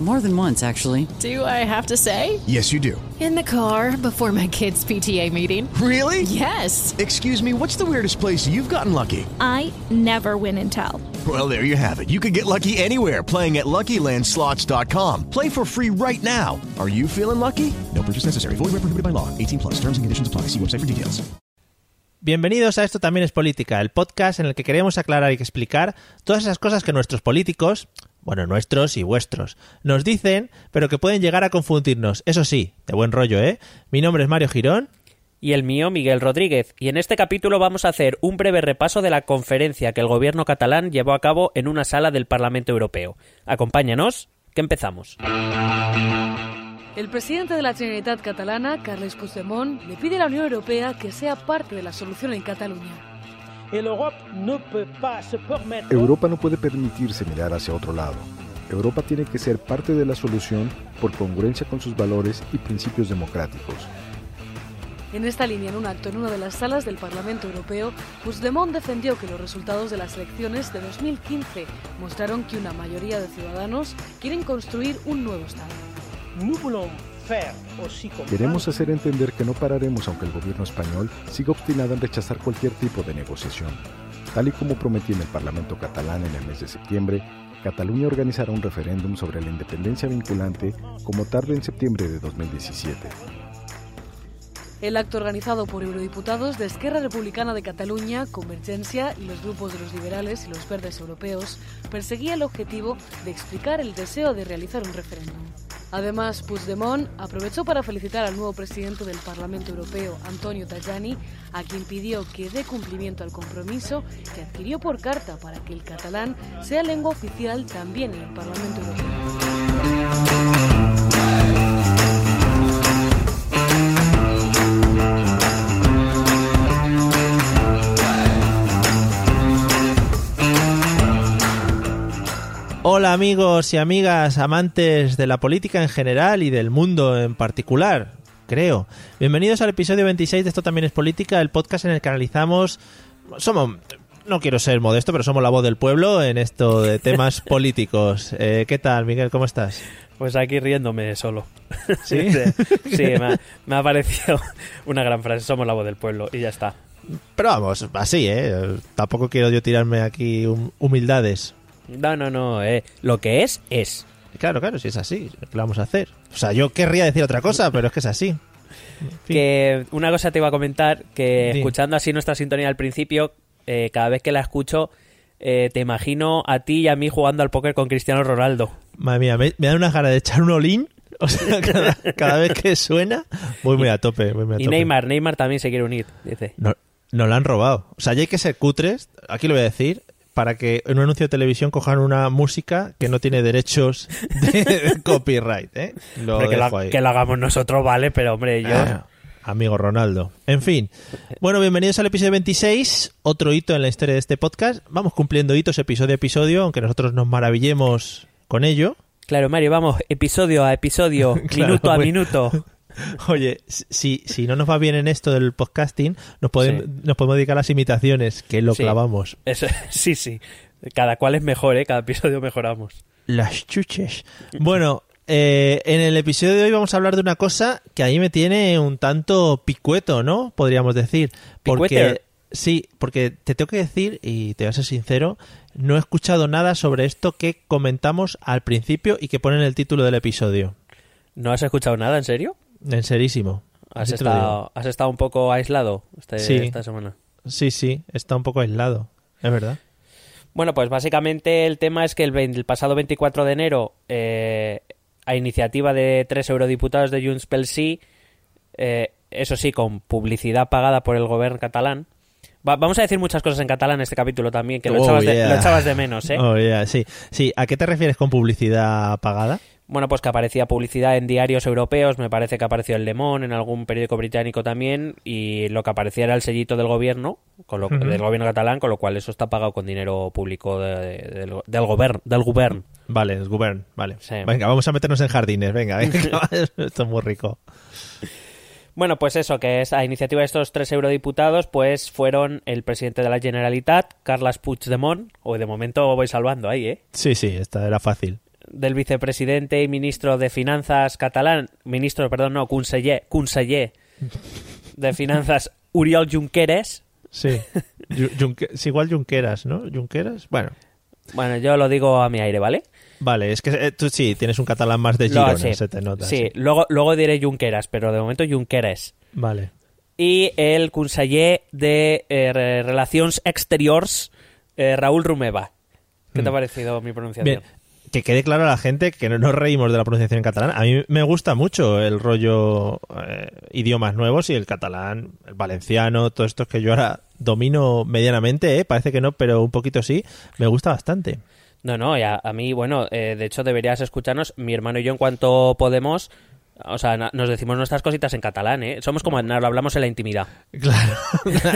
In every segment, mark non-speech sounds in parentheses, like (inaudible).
More than once, actually. Do I have to say? Yes, you do. In the car before my kids' PTA meeting. Really? Yes. Excuse me, what's the weirdest place you've gotten lucky? I never win and tell. Well, there you have it. You can get lucky anywhere playing at LuckyLandSlots.com. Play for free right now. Are you feeling lucky? No purchase necessary. Void where prohibited by law. 18 plus. Terms and conditions apply. See website for details. Bienvenidos a Esto también es política, el podcast en el que queremos aclarar y explicar todas esas cosas que nuestros políticos, bueno, nuestros y vuestros, nos dicen, pero que pueden llegar a confundirnos. Eso sí, de buen rollo, ¿eh? Mi nombre es Mario Girón. y el mío Miguel Rodríguez. Y en este capítulo vamos a hacer un breve repaso de la conferencia que el gobierno catalán llevó a cabo en una sala del Parlamento Europeo. Acompáñanos, que empezamos. El presidente de la Generalitat catalana, Carles Puigdemont, le pide a la Unión Europea que sea parte de la solución en Cataluña. Europa no puede permitirse mirar hacia otro lado. Europa tiene que ser parte de la solución por congruencia con sus valores y principios democráticos. En esta línea, en un acto en una de las salas del Parlamento Europeo, Puigdemont defendió que los resultados de las elecciones de 2015 mostraron que una mayoría de ciudadanos quieren construir un nuevo Estado. Queremos hacer entender que no pararemos aunque el gobierno español siga obstinado en rechazar cualquier tipo de negociación. Tal y como prometí en el Parlamento catalán en el mes de septiembre, Cataluña organizará un referéndum sobre la independencia vinculante como tarde en septiembre de 2017. El acto organizado por eurodiputados de Esquerra Republicana de Cataluña, Convergencia y los grupos de los liberales y los verdes europeos perseguía el objetivo de explicar el deseo de realizar un referéndum. Además, Puigdemont aprovechó para felicitar al nuevo presidente del Parlamento Europeo, Antonio Tajani, a quien pidió que dé cumplimiento al compromiso que adquirió por carta para que el catalán sea lengua oficial también en el Parlamento Europeo. Hola amigos y amigas, amantes de la política en general y del mundo en particular, creo. Bienvenidos al episodio 26 de Esto también es política, el podcast en el que analizamos... Somos... No quiero ser modesto, pero somos la voz del pueblo en esto de temas (laughs) políticos. Eh, ¿Qué tal, Miguel? ¿Cómo estás? Pues aquí riéndome solo. (laughs) ¿Sí? sí, me ha, me ha parecido una gran frase. Somos la voz del pueblo y ya está. Pero vamos, así, ¿eh? Tampoco quiero yo tirarme aquí hum- humildades. No, no, no. Eh. Lo que es, es. Claro, claro, si es así, ¿qué vamos a hacer? O sea, yo querría decir otra cosa, pero es que es así. (laughs) En fin. Que una cosa te iba a comentar, que escuchando así nuestra sintonía al principio, eh, cada vez que la escucho, eh, te imagino a ti y a mí jugando al póker con Cristiano Ronaldo. Madre mía, me, me da una gana de echar un olín. O sea, (laughs) cada, cada vez que suena, voy muy a tope. Voy muy a Y tope. Neymar, Neymar también se quiere unir, dice. No, no lo han robado. O sea, ya hay que ser cutres, aquí lo voy a decir, para que en un anuncio de televisión cojan una música que no tiene derechos de (laughs) copyright. ¿eh? Lo Hombre, que, lo, ahí. que lo hagamos nosotros, vale, pero hombre, yo... Ah, amigo Ronaldo. En fin. Bueno, bienvenidos al episodio 26, otro hito en la historia de este podcast. Vamos cumpliendo hitos episodio a episodio, aunque nosotros nos maravillemos con ello. Claro, Mario, vamos, episodio a episodio, (laughs) Claro, minuto a minuto. (laughs) Oye, si, si no nos va bien en esto del podcasting, nos podemos, Sí. nos podemos dedicar a las imitaciones, que lo Sí. clavamos. Eso- (laughs) sí, sí. Cada cual es mejor, ¿eh? Cada episodio mejoramos. Las chuches. Bueno, eh, en el episodio de hoy vamos a hablar de una cosa que a mí me tiene un tanto picueto, ¿no? Podríamos decir. Porque, ¿Picueter? sí, porque te tengo que decir, y te voy a ser sincero, no he escuchado nada sobre esto que comentamos al principio y que pone en el título del episodio. ¿No has escuchado nada, en serio? En serísimo. ¿Has, estado, ¿Has estado un poco aislado este- Sí. esta semana? Sí, sí, está un poco aislado. Es verdad. Bueno, pues básicamente el tema es que el, pasado 24 de enero, eh, a iniciativa de tres eurodiputados de Junts pel Sí, eh, eso sí, con publicidad pagada por el gobierno catalán. Va- vamos a decir muchas cosas en catalán en este capítulo también, que lo, Oh, echabas, de, lo echabas de menos, ¿eh? (laughs) Oh, yeah, sí. sí, ¿a qué te refieres con publicidad pagada? Bueno, pues que aparecía publicidad en diarios europeos, me parece que apareció en Le Monde, en algún periódico británico también, y lo que aparecía era el sellito del gobierno, con lo, Ujú. del gobierno catalán, con lo cual eso está pagado con dinero público de- de- del, del gobierno. Del gobierno. Vale, es Govern, vale. Sí. Venga, vamos a meternos en jardines, venga, (laughs) venga. (laughs) Esto es muy rico. Bueno, pues eso, que es a iniciativa de estos tres eurodiputados, pues fueron el presidente de la Generalitat, Carles Puigdemont, o de momento voy salvando ahí, ¿eh? Sí, sí, esta era fácil. Del vicepresidente y ministro de Finanzas catalán, ministro, perdón, no, conseller, conseller de Finanzas, Uriol Junqueras. Sí, Junque- es igual Junqueras, ¿no? Junqueras, bueno. Bueno, yo lo digo a mi aire, ¿vale? Vvale, es que eh, tú sí, tienes un catalán más de Girona, sí, se te nota. sí, sí. Luego, luego diré Junqueras, pero de momento Junqueras. Vale. i el conseller de eh, Re- Relacions Exteriors, eh, Raúl Rumeva. ¿Qué te ha Mm. parecido mi pronunciación? Bien, que quede claro a la gente que no nos reímos de la pronunciación en catalán. A mí me gusta mucho el rollo eh, idiomas nuevos y el catalán, el valenciano, todo esto que yo ahora domino medianamente, ¿eh? parece que no, pero un poquito sí, me gusta bastante. No, no, a, a mí, bueno, eh, de hecho deberías escucharnos, mi hermano y yo en cuanto podemos, o sea, nos decimos nuestras cositas en catalán, ¿eh? Somos como nos lo hablamos en la intimidad. (laughs) Claro,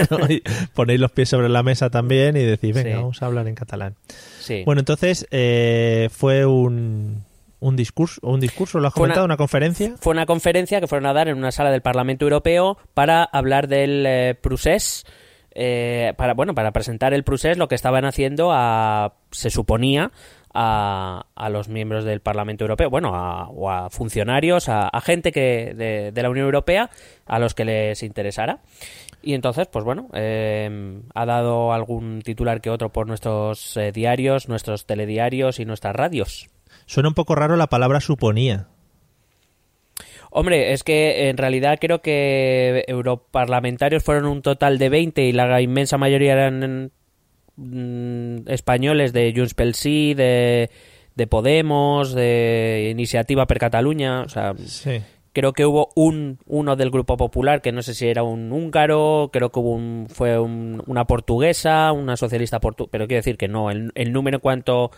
claro, y ponéis los pies sobre la mesa también y decís, venga, Sí. vamos a hablar en catalán. Sí. Bueno, entonces eh, fue un, un discurso, un discurso, ¿lo has Fue comentado? ¿Una conferencia? Fue una conferencia que fueron a dar en una sala del Parlamento Europeo para hablar del eh, procés, eh, para, bueno, para presentar el procés, lo que estaban haciendo a, se suponía, a, a los miembros del Parlamento Europeo, bueno, a, o a funcionarios, a, a gente que de, de la Unión Europea, a los que les interesara. Y entonces, pues bueno, eh, ha dado algún titular que otro por nuestros eh, diarios, nuestros telediarios y nuestras radios. Suena un poco raro la palabra suponía. Hombre, es que en realidad creo que europarlamentarios fueron un total de 20 y la inmensa mayoría eran mm, españoles de Junts pel Sí, de, de Podemos, de Iniciativa per Cataluña, o sea, Sí. creo que hubo un uno del Grupo Popular que no sé si era un húngaro, creo que hubo un, fue un- una portuguesa, una socialista portuguesa, pero quiero decir que no, el, el número en cuanto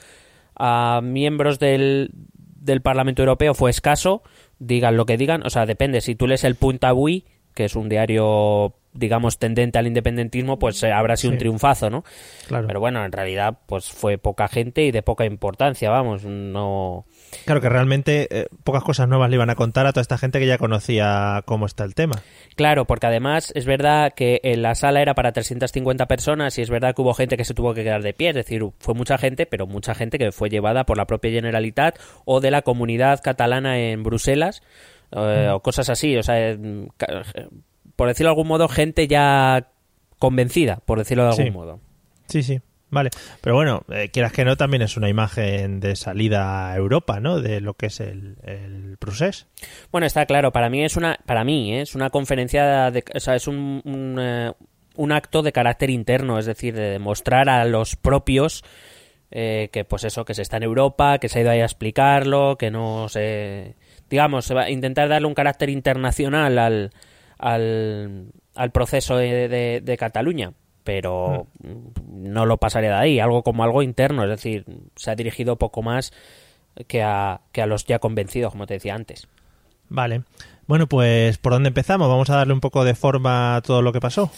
a miembros del, del Parlamento Europeo fue escaso, digan lo que digan, o sea, depende, si tú lees el Punt Avui, que es un diario digamos tendente al independentismo, pues eh, habrá sido un triunfazo, ¿no? Claro. Pero bueno, en realidad pues fue poca gente y de poca importancia, vamos, no Claro que realmente eh, pocas cosas nuevas le iban a contar a toda esta gente que ya conocía cómo está el tema. Claro, porque además es verdad que en la sala era para 350 personas y es verdad que hubo gente que se tuvo que quedar de pie, es decir, fue mucha gente, pero mucha gente que fue llevada por la propia Generalitat o de la comunidad catalana en Bruselas eh, o cosas así, o sea, por decirlo de algún modo, gente ya convencida, por decirlo de algún Sí. modo. Sí, sí. Vale. Pero bueno, eh, quieras que no, también es una imagen de salida a Europa, ¿no? De lo que es el, el. Bueno, está claro, para mí es una, para mí, ¿eh? es una conferencia, de, o sea, es un, un, eh, un acto de carácter interno, es decir, de demostrar a los propios eh, que, pues eso, que se está en Europa, que se ha ido ahí a explicarlo, que no se, digamos, se va a intentar darle un carácter internacional al, al, al proceso de, de- de Cataluña. Pero no lo pasaré de ahí, algo como algo interno, es decir, se ha dirigido poco más que a, que a los ya convencidos, como te decía antes. Vale. Bueno, pues ¿por dónde empezamos? Vamos a darle un poco de forma a todo lo que pasó.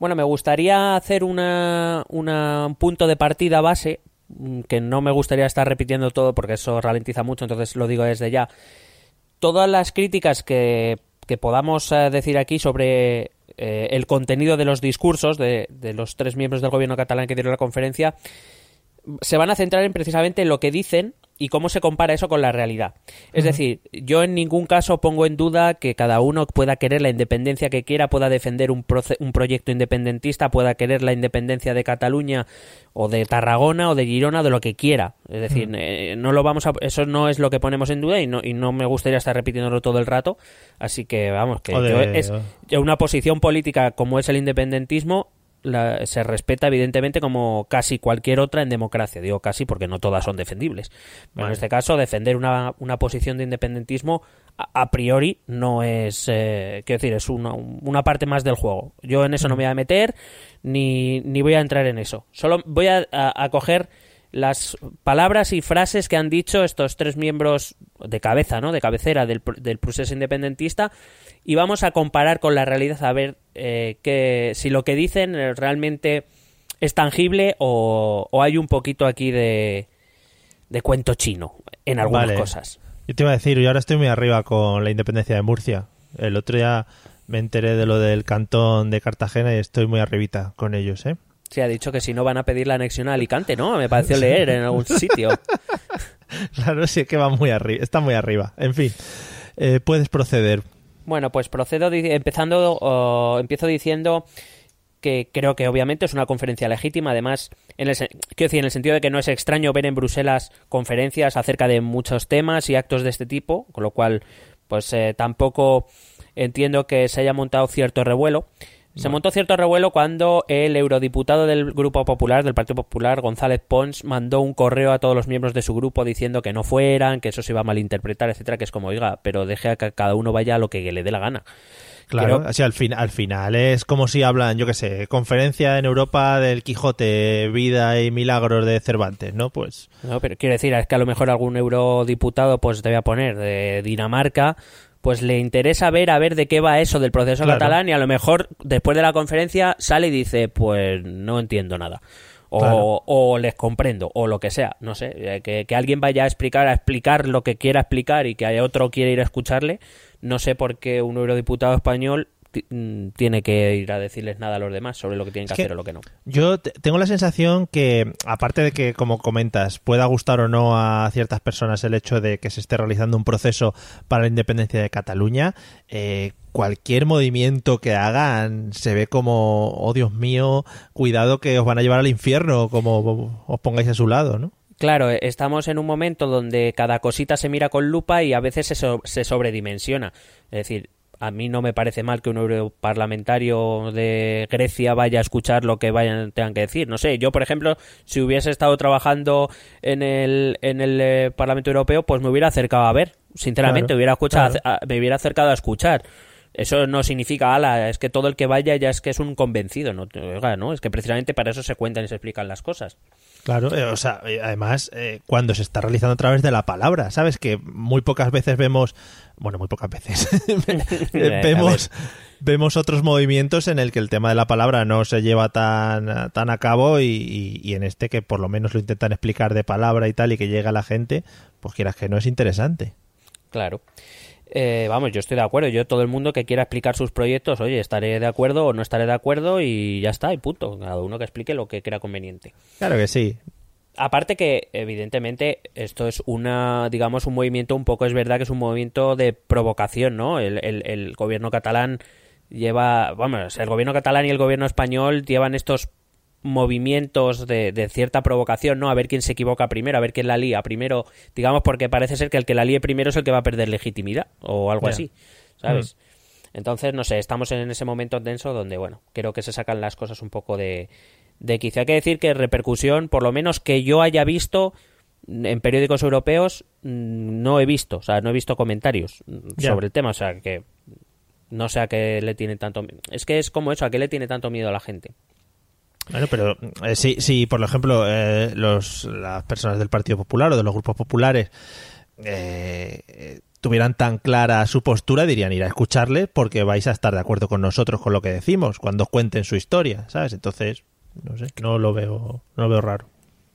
Bueno, me gustaría hacer una, una- un punto de partida base, mm, que no me gustaría estar repitiendo todo porque eso ralentiza mucho, entonces lo digo desde ya. Todas las críticas que, que podamos eh, decir aquí sobre eh, el contenido de los discursos de, de los tres miembros del gobierno catalán que dieron la conferencia se van a centrar en precisamente en lo que dicen y cómo se compara eso con la realidad. Es decir, yo en ningún caso pongo en duda que cada uno pueda querer la independencia que quiera, pueda defender un, proce- un proyecto independentista, pueda querer la independencia de Cataluña o de Tarragona o de Girona, de lo que quiera. Es decir, eh, no lo vamos a, eso no es lo que ponemos en duda y no, y no me gustaría estar repitiéndolo todo el rato. Así que vamos, que es una posición política como es el independentismo la- se respeta evidentemente como casi cualquier otra en democracia. Digo casi porque no todas son defendibles. Pero en este caso, defender una, una posición de independentismo a, a priori no es, eh, quiero decir, es una, una parte más del juego. Yo en eso no me voy a meter ni, ni voy a entrar en eso. Solo voy a, a- a coger las palabras y frases que han dicho estos tres miembros de cabeza, ¿no? De cabecera del, pr- del proceso independentista y vamos a comparar con la realidad a ver eh, que, si lo que dicen eh, realmente es tangible o, o hay un poquito aquí de, de cuento chino en algunas Vale. cosas. Yo te iba a decir, yo ahora estoy muy arriba con la independencia de Murcia. El otro día me enteré de lo del cantón de Cartagena y estoy muy arribita con ellos, ¿eh? Sí, ha dicho que si no van a pedir la anexión a Alicante, ¿no? Me pareció leer en algún sitio. (laughs) claro, sí que va muy arriba, está muy arriba. En fin, eh, puedes proceder. Bueno, pues procedo empezando, o empiezo diciendo que creo que obviamente es una conferencia legítima, además, en el, quiero decir, en el sentido de que no es extraño ver en Bruselas conferencias acerca de muchos temas y actos de este tipo, con lo cual, pues eh, tampoco entiendo que se haya montado cierto revuelo. Se montó cierto revuelo cuando el eurodiputado del Grupo Popular, del Partido Popular, González Pons, mandó un correo a todos los miembros de su grupo diciendo que no fueran, que eso se iba a malinterpretar, etcétera, que es como, oiga, pero deje a que cada uno vaya a lo que le dé la gana. Claro, así al, fin, al final es como si hablan, yo qué sé, conferencia en Europa del Quijote, vida y milagros de Cervantes, ¿no? Pues... No, pero quiero decir, es que a lo mejor algún eurodiputado pues te voy a poner de Dinamarca pues le interesa ver a ver de qué va eso del proceso catalán y a lo mejor después de la conferencia sale y dice, pues no entiendo nada. O, les comprendo, o lo que sea, no sé, eh, que, que, alguien vaya a explicar, a explicar lo que quiera explicar y que otro quiera ir a escucharle, no sé por qué un eurodiputado español tiene que ir a decirles nada a los demás sobre lo que tienen que, hacer o lo que no. Yo tengo la sensación que, aparte de que, como comentas, pueda gustar o no a ciertas personas el hecho de que se esté realizando un proceso para la independencia de Cataluña, eh, cualquier movimiento que hagan se ve como, oh Dios mío, cuidado que os van a llevar al infierno, como os pongáis a su lado, ¿no? Claro, estamos en un momento donde cada cosita se mira con lupa y a veces se, se sobredimensiona. Es decir, a mí no me parece mal que un europarlamentario de Grecia vaya a escuchar lo que vayan tengan que decir. No sé, yo por ejemplo, si hubiese estado trabajando en el, en el eh, Parlamento Europeo, pues me hubiera acercado a ver. Sinceramente, hubiera escuchado, me hubiera acercado a escuchar. Eso no significa, ala, es que todo el que vaya ya es que es un convencido, ¿no? ¿no? Es que precisamente para eso se cuentan y se explican las cosas. Claro, eh, o sea, eh, además, cuando se está realizando a través de la palabra, ¿sabes? Que muy pocas veces vemos bueno, muy pocas veces, (laughs) (laughs) vemos, vemos otros movimientos en el que el tema de la palabra no se lleva tan, tan a cabo y, en este que por lo menos lo intentan explicar de palabra y tal y que llega a la gente, pues quieras que no es interesante. Claro. Eh, vamos, yo estoy de acuerdo. Yo, todo el mundo que quiera explicar sus proyectos, oye, estaré de acuerdo o no estaré de acuerdo y ya está, y punto. Cada uno que explique lo que crea conveniente. Claro que sí. Aparte que, evidentemente, esto es una, digamos, un movimiento un poco, es verdad que es un movimiento de provocación, ¿no? El, el, gobierno catalán lleva, vamos, el gobierno catalán y el gobierno español llevan estos movimientos de, de, cierta provocación, ¿no? A ver quién se equivoca primero, a ver quién la lía primero, digamos, porque parece ser que el que la líe primero es el que va a perder legitimidad o algo así, ¿sabes? Mm. Entonces, no sé, estamos en ese momento tenso donde, bueno, creo que se sacan las cosas un poco de, de quizá hay que decir que repercusión, por lo menos que yo haya visto en periódicos europeos, mm, no he visto, o sea, no he visto comentarios sobre el tema, o sea, que no sé a qué le tiene tanto es que es como eso, a qué le tiene tanto miedo a la gente. Bueno, pero eh, si, por ejemplo, eh, los, las personas del Partido Popular o de los grupos populares eh, tuvieran tan clara su postura, dirían ir a escucharle porque vais a estar de acuerdo con nosotros con lo que decimos cuando cuenten su historia, ¿sabes? Entonces, no sé, no lo veo, no lo veo raro.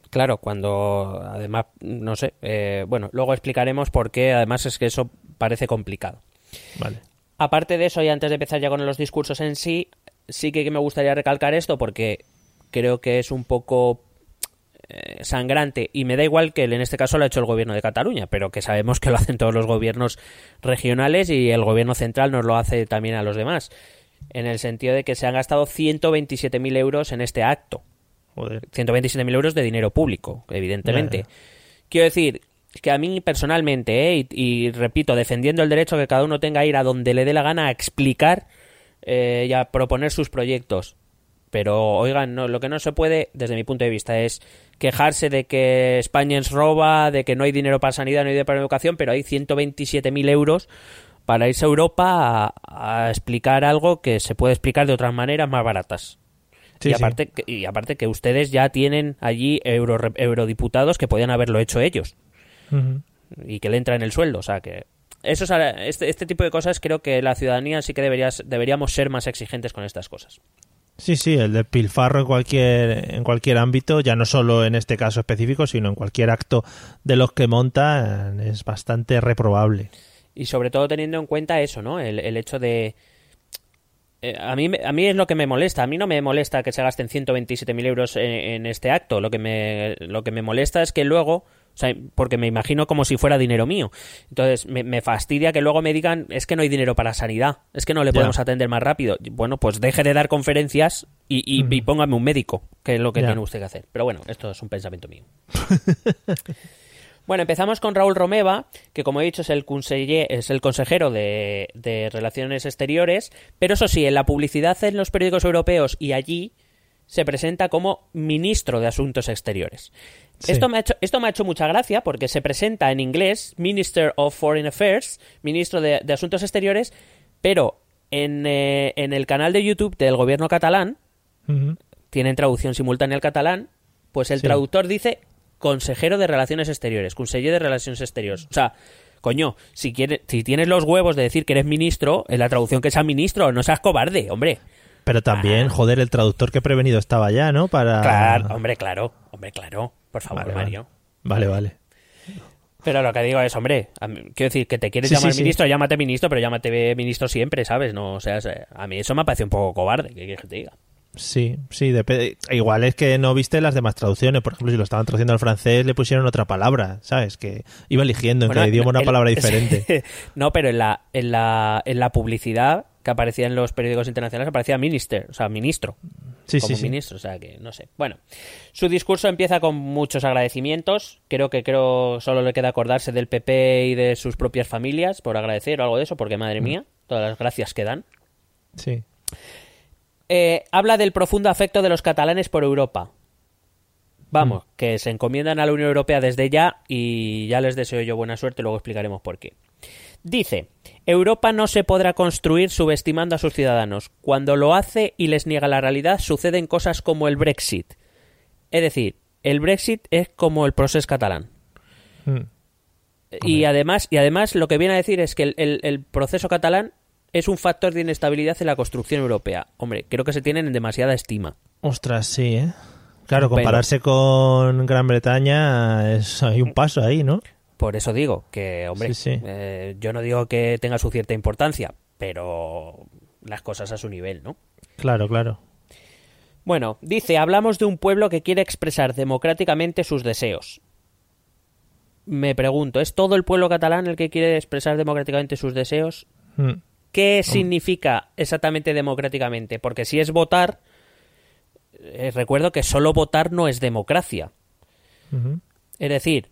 Claro, cuando además, no sé, eh, bueno, luego explicaremos por qué, además es que eso parece complicado. Vale. Aparte de eso, y antes de empezar ya con los discursos en sí, sí que me gustaría recalcar esto porque creo que es un poco eh, sangrante y me da igual que en este caso lo ha hecho el gobierno de Cataluña, pero que sabemos que lo hacen todos los gobiernos regionales y el gobierno central nos lo hace también a los demás en el sentido de que se han gastado 127.000 euros en este acto. Joder. 127.000 euros de dinero público, evidentemente. Quiero decir que a mí personalmente, ¿eh? y, repito, defendiendo el derecho que cada uno tenga a ir a donde le dé la gana a explicar eh, y a proponer sus proyectos. Pero, oigan, no, lo que no se puede, desde mi punto de vista, es quejarse de que España es roba, de que no hay dinero para sanidad, no hay dinero para educación, pero hay 127.000 euros para irse a Europa a, explicar algo que se puede explicar de otras maneras más baratas. y, aparte, que, y aparte que ustedes ya tienen allí euro, eurodiputados que podían haberlo hecho ellos. Y que le entra en el sueldo. O sea que eso este, este, tipo de cosas creo que la ciudadanía sí que deberías, deberíamos ser más exigentes con estas cosas. Sí, sí, el de pilfarro en cualquier, en cualquier ámbito, ya no solo en este caso específico, sino en cualquier acto de los que monta, es bastante reprobable y sobre todo teniendo en cuenta eso, ¿no? El, hecho de eh, a, mí, a mí es lo que me molesta. A mí no me molesta que se gasten 127.000 euros en, en este acto. Lo que, me, lo que me molesta es que luego, o sea, porque me imagino como si fuera dinero mío. Entonces, me, me fastidia que luego me digan, es que no hay dinero para sanidad, es que no le podemos atender más rápido. Bueno, pues deje de dar conferencias y, y, y póngame un médico, que es lo que Ya. tiene usted que hacer. Pero bueno, esto es un pensamiento mío. (laughs) Bueno, empezamos con Raúl Romeva, que como he dicho es el, conseller- es el consejero de, de Relaciones Exteriores, pero eso sí, en la publicidad en los periódicos europeos y allí se presenta como ministro de Asuntos Exteriores. Sí. Esto, me ha hecho, esto me ha hecho mucha gracia porque se presenta en inglés Minister of Foreign Affairs, ministro de, de Asuntos Exteriores, pero en, eh, en el canal de YouTube del gobierno catalán, tienen traducción simultánea al catalán, pues el Sí. traductor dice consejero de Relaciones Exteriores, conseller de Relaciones Exteriores. O sea, coño, si, quieres, si tienes los huevos de decir que eres ministro, en la traducción que sea ministro, no seas cobarde, hombre. Pero también, joder, el traductor que prevenido estaba ya, ¿no? Para... Claro, hombre, claro, hombre, claro. Por favor, Vale, Mario. Vale, vale. Pero lo que digo es, hombre, quiero decir, que te quieres Sí, llamar sí, sí. ministro, llámate ministro, pero llámate ministro siempre, ¿sabes? No, o sea, es- a mí eso me parece un poco cobarde, ¿qué quieres que te diga? Sí, sí, depende. Igual es que no viste las demás traducciones. Por ejemplo, si lo estaban traduciendo al francés, le pusieron otra palabra, ¿sabes? Que iba eligiendo en Bueno, cada idioma una el- palabra (laughs) diferente. (laughs) no, pero en la, en la, en la publicidad que aparecía en los periódicos internacionales aparecía minister, o sea, ministro. Sí, como sí, sí. ministro, o sea que no sé. Bueno, su discurso empieza con muchos agradecimientos. Creo que creo solo le queda acordarse del PP y de sus propias familias por agradecer o algo de eso, porque Mm. madre mía, todas las gracias que dan. Sí. Eh, habla del profundo afecto de los catalanes por Europa. Vamos, Mm. que se encomiendan a la Unión Europea desde ya y ya les deseo yo buena suerte, luego explicaremos por qué. Dice, Europa no se podrá construir subestimando a sus ciudadanos. Cuando lo hace y les niega la realidad, suceden cosas como el Brexit. Es decir, el Brexit es como el proceso catalán. Mm. Y además, y además lo que viene a decir es que el, el- el proceso catalán es un factor de inestabilidad en la construcción europea. Hombre, creo que se tienen en demasiada estima. Ostras, sí, ¿eh? Claro, compararse con Gran Bretaña es hay un paso ahí, ¿no? Por eso digo que, hombre, Sí, sí. eh, yo no digo que tenga su cierta importancia, pero las cosas a su nivel, ¿no? Claro, claro. Bueno, dice, hablamos de un pueblo que quiere expresar democráticamente sus deseos. Me pregunto, ¿es todo el pueblo catalán el que quiere expresar democráticamente sus deseos? Mm. ¿Qué significa exactamente democráticamente? Porque si es votar, eh, recuerdo que solo votar no es democracia. Es decir,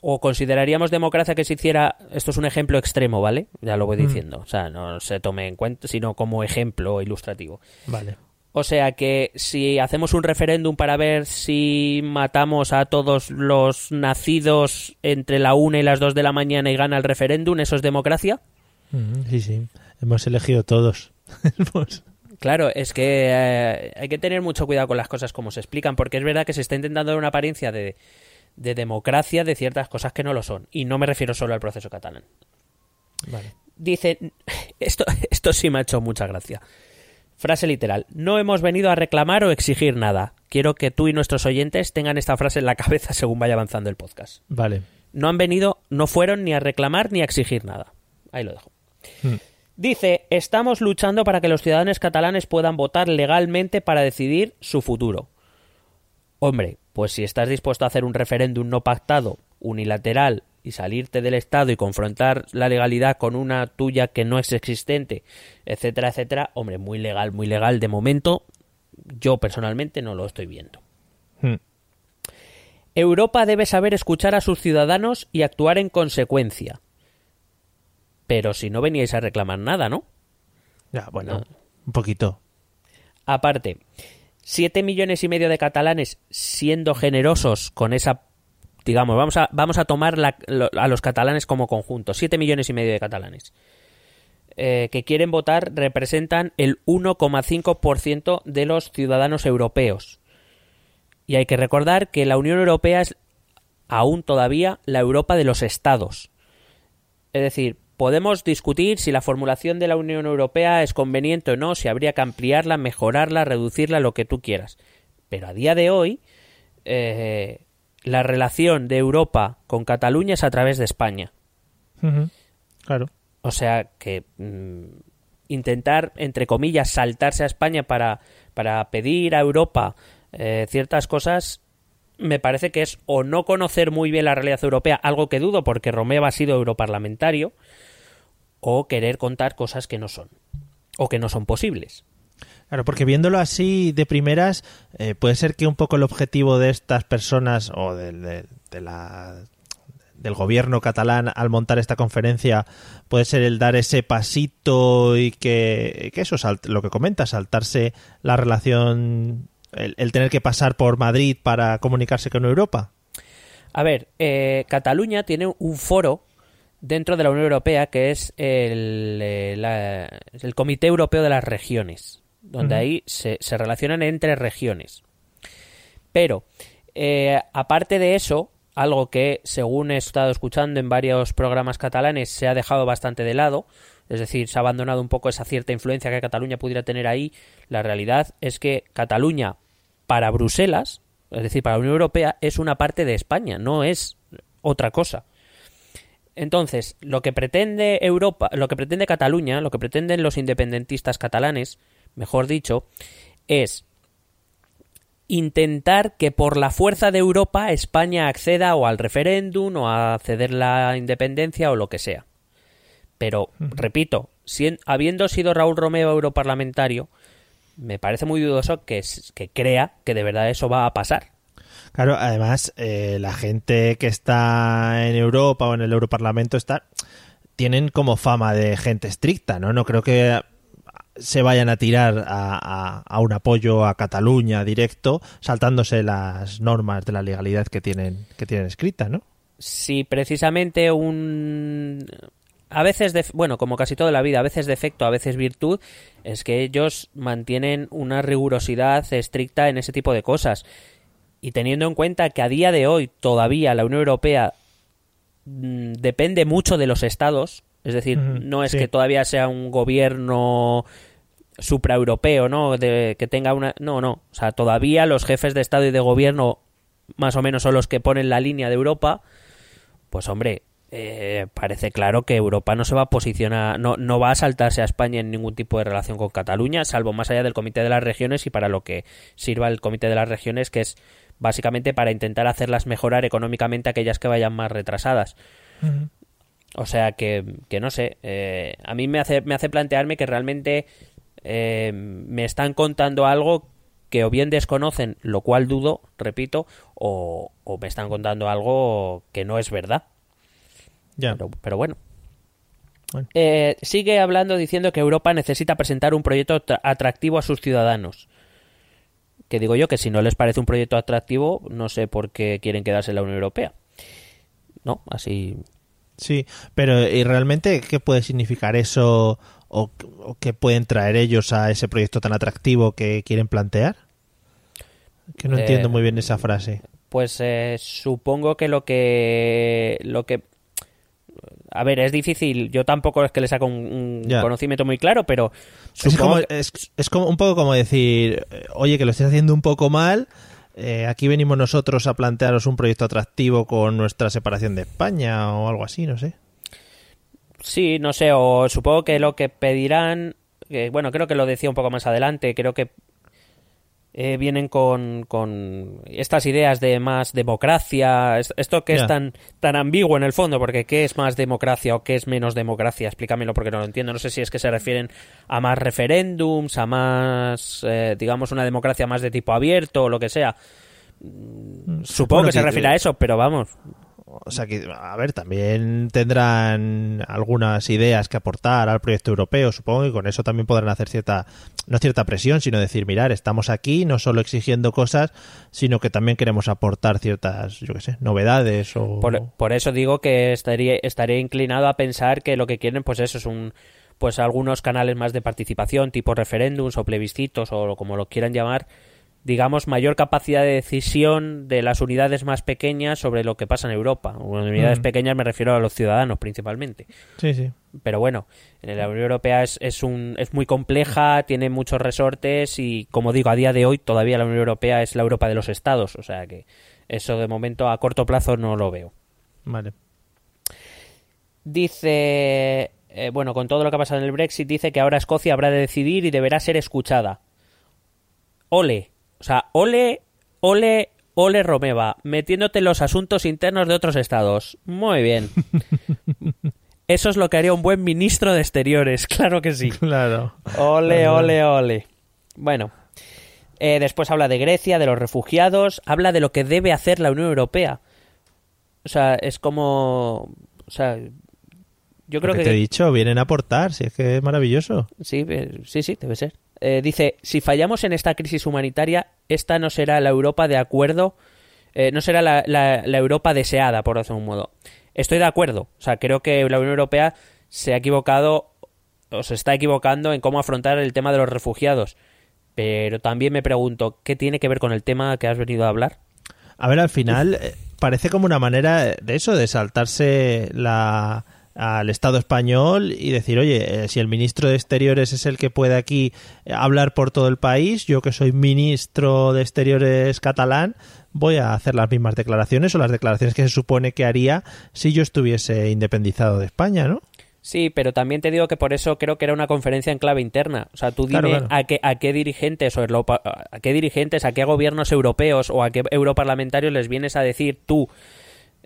o consideraríamos democracia que se hiciera, esto es un ejemplo extremo, ¿vale? Ya lo voy diciendo, o sea, no se tome en cuenta, sino como ejemplo ilustrativo. Vale. O sea que si hacemos un referéndum para ver si matamos a todos los nacidos entre la una y las dos de la mañana y gana el referéndum, ¿eso es democracia? Sí, sí. Hemos elegido todos. (laughs) Hemos- Claro, es que eh, hay que tener mucho cuidado con las cosas como se explican, porque es verdad que se está intentando dar una apariencia de, de democracia de ciertas cosas que no lo son. Y no me refiero solo al proceso catalán. Vale. Dice, (laughs) esto, esto sí me ha hecho mucha gracia. Frase literal, no hemos venido a reclamar o exigir nada. Quiero que tú y nuestros oyentes tengan esta frase en la cabeza (laughs) según vaya avanzando el podcast. Vale. No han venido, no fueron ni a reclamar ni a exigir nada. Ahí lo dejo. Mm. Dice, estamos luchando para que los ciudadanos catalanes puedan votar legalmente para decidir su futuro. Hombre, pues si estás dispuesto a hacer un referéndum no pactado, unilateral, y salirte del Estado y confrontar la legalidad con una tuya que no es existente, etcétera, etcétera, hombre, muy legal, muy legal. De momento, yo personalmente no lo estoy viendo. Mm. Europa debe saber escuchar a sus ciudadanos y actuar en consecuencia. Pero si no veníais a reclamar nada, ¿no? Ya, bueno, No. un poquito. Aparte, siete millones y medio de catalanes siendo generosos con esa, digamos, vamos a, vamos a tomar la- lo- a los catalanes como conjunto, siete millones y medio de catalanes eh, que quieren votar representan el 1,5% de los ciudadanos europeos. Y hay que recordar que la Unión Europea es aún todavía la Europa de los estados. Es decir, podemos discutir si la formulación de la Unión Europea es conveniente o no, si habría que ampliarla, mejorarla, reducirla, lo que tú quieras. Pero a día de hoy, eh, la relación de Europa con Cataluña es a través de España. Claro. O sea que mm, intentar, entre comillas, saltarse a España para, para pedir a Europa eh, ciertas cosas, me parece que es o no conocer muy bien la realidad europea, algo que dudo porque Romeva ha sido europarlamentario, o querer contar cosas que no son, o que no son posibles. Claro, porque viéndolo así de primeras, eh, puede ser que un poco el objetivo de estas personas o de, de- de la del gobierno catalán al montar esta conferencia puede ser el dar ese pasito y que, que eso, salt- lo que comenta, saltarse la relación, el, el tener que pasar por Madrid para comunicarse con Europa. A ver, eh, Cataluña tiene un foro dentro de la Unión Europea que es el, eh, la- el Comité Europeo de las Regiones, donde ahí se, se relacionan entre regiones. Pero, eh, aparte de eso, algo que, según he estado escuchando en varios programas catalanes, se ha dejado bastante de lado, es decir, se ha abandonado un poco esa cierta influencia que Cataluña pudiera tener ahí, la realidad es que Cataluña, para Bruselas, es decir, para la Unión Europea, es una parte de España, no es otra cosa. Entonces, lo que pretende Europa, lo que pretende Cataluña, lo que pretenden los independentistas catalanes, mejor dicho, es intentar que por la fuerza de Europa España acceda o al referéndum o a ceder la independencia o lo que sea. Pero, repito, sien- habiendo sido Raúl Romeo europarlamentario, me parece muy dudoso que crea que de verdad eso va a pasar. Claro, además, eh, la gente que está en Europa o en el Europarlamento está tienen como fama de gente estricta, ¿no? No creo que se vayan a tirar a, un apoyo a Cataluña directo, saltándose las normas de la legalidad que tienen, que tienen escritas, ¿no? si precisamente un a veces de, bueno como casi toda la vida a veces defecto a veces virtud es que ellos mantienen una rigurosidad estricta en ese tipo de cosas y teniendo en cuenta que a día de hoy todavía la Unión Europea mm, depende mucho de los estados es decir no es sí. que todavía sea un gobierno supraeuropeo no de que tenga una no no o sea todavía los jefes de estado y de gobierno más o menos son los que ponen la línea de Europa pues hombre, eh, parece claro que Europa no se va a posicionar, no, no va a saltarse a España en ningún tipo de relación con Cataluña, salvo más allá del Comité de las Regiones y para lo que sirva el Comité de las Regiones, que es básicamente para intentar hacerlas mejorar económicamente aquellas que vayan más retrasadas. O sea que, que no sé, eh, a mí me hace, me hace plantearme que realmente eh, me están contando algo que o bien desconocen, lo cual dudo, repito, o, o me están contando algo que no es verdad. Ya. Pero, pero bueno. Bueno. Eh, sigue hablando diciendo que Europa necesita presentar un proyecto tra- atractivo a sus ciudadanos. Que digo yo que si no les parece un proyecto atractivo, no sé por qué quieren quedarse en la Unión Europea. ¿No? Así. Sí, pero ¿y realmente qué puede significar eso o, o qué pueden traer ellos a ese proyecto tan atractivo que quieren plantear? Que no Eh, entiendo muy bien esa frase. Pues eh, supongo que lo que lo que a ver es difícil yo tampoco es que le saco un, conocimiento muy claro pero Es como, que- es, es como un poco como decir, eh, oye, que lo estés haciendo un poco mal, eh, aquí venimos nosotros a plantearos un proyecto atractivo con nuestra separación de España o algo así, no sé. sí no sé o supongo que lo que pedirán bueno creo que lo decía un poco más adelante creo que eh, vienen con, con estas ideas de más democracia es- esto que es tan tan ambiguo en el fondo porque qué es más democracia o qué es menos democracia explícamelo porque no lo entiendo. No sé si es que se refieren a más referéndums a más eh, digamos una democracia más de tipo abierto o lo que sea. Supongo Bueno, que se refiere a eso pero vamos O sea que, a ver, también tendrán algunas ideas que aportar al proyecto europeo, supongo, y con eso también podrán hacer cierta, no cierta presión, sino decir, mirar, estamos aquí no solo exigiendo cosas, sino que también queremos aportar ciertas, yo qué sé, novedades o... Por, eso digo que estaría, estaría inclinado a pensar que lo que quieren, pues eso es un pues algunos canales más de participación, tipo referéndums o plebiscitos o como lo quieran llamar, digamos, mayor capacidad de decisión de las unidades más pequeñas sobre lo que pasa en Europa. Unidades Mm. pequeñas me refiero a los ciudadanos principalmente. Sí, sí. Pero bueno, en la Unión Europea es, es, un, es muy compleja, tiene muchos resortes y, como digo, a día de hoy todavía la Unión Europea es la Europa de los estados. O sea que eso de momento a corto plazo no lo veo. Vale. Dice eh, bueno, con todo lo que ha pasado en el Brexit, dice que ahora Escocia habrá de decidir y deberá ser escuchada. Ole. O sea, ole, ole, ole Romeva, metiéndote en los asuntos internos de otros estados. Muy bien. (laughs) Eso es lo que haría un buen ministro de Exteriores, (laughs) claro que sí. Claro. Ole, ole, ole. Bueno, eh, después habla de Grecia, de los refugiados, habla de lo que debe hacer la Unión Europea. O sea, es como... O sea, yo creo que... te he dicho, vienen a aportar, si es que es maravilloso. Sí, eh, sí, sí, debe ser. Eh, dice, si fallamos en esta crisis humanitaria, esta no será la Europa de acuerdo, eh, no será la, la- Europa deseada, por decirlo de un modo. Estoy de acuerdo. O sea, creo que la Unión Europea se ha equivocado o se está equivocando en cómo afrontar el tema de los refugiados. Pero también me pregunto, ¿qué tiene que ver con el tema que has venido a hablar? A ver, al final eh, parece como una manera de eso, de saltarse la al Estado español y decir, oye, eh, si el ministro de Exteriores es el que puede aquí eh, hablar por todo el país, yo que soy ministro de Exteriores catalán, voy a hacer las mismas declaraciones o las declaraciones que se supone que haría si yo estuviese independizado de España, ¿no? Sí, pero también te digo que por eso creo que era una conferencia en clave interna. O sea, tú dime Claro, claro. a qué a qué dirigentes o Europa- a qué dirigentes, a qué gobiernos europeos o a qué europarlamentarios les vienes a decir tú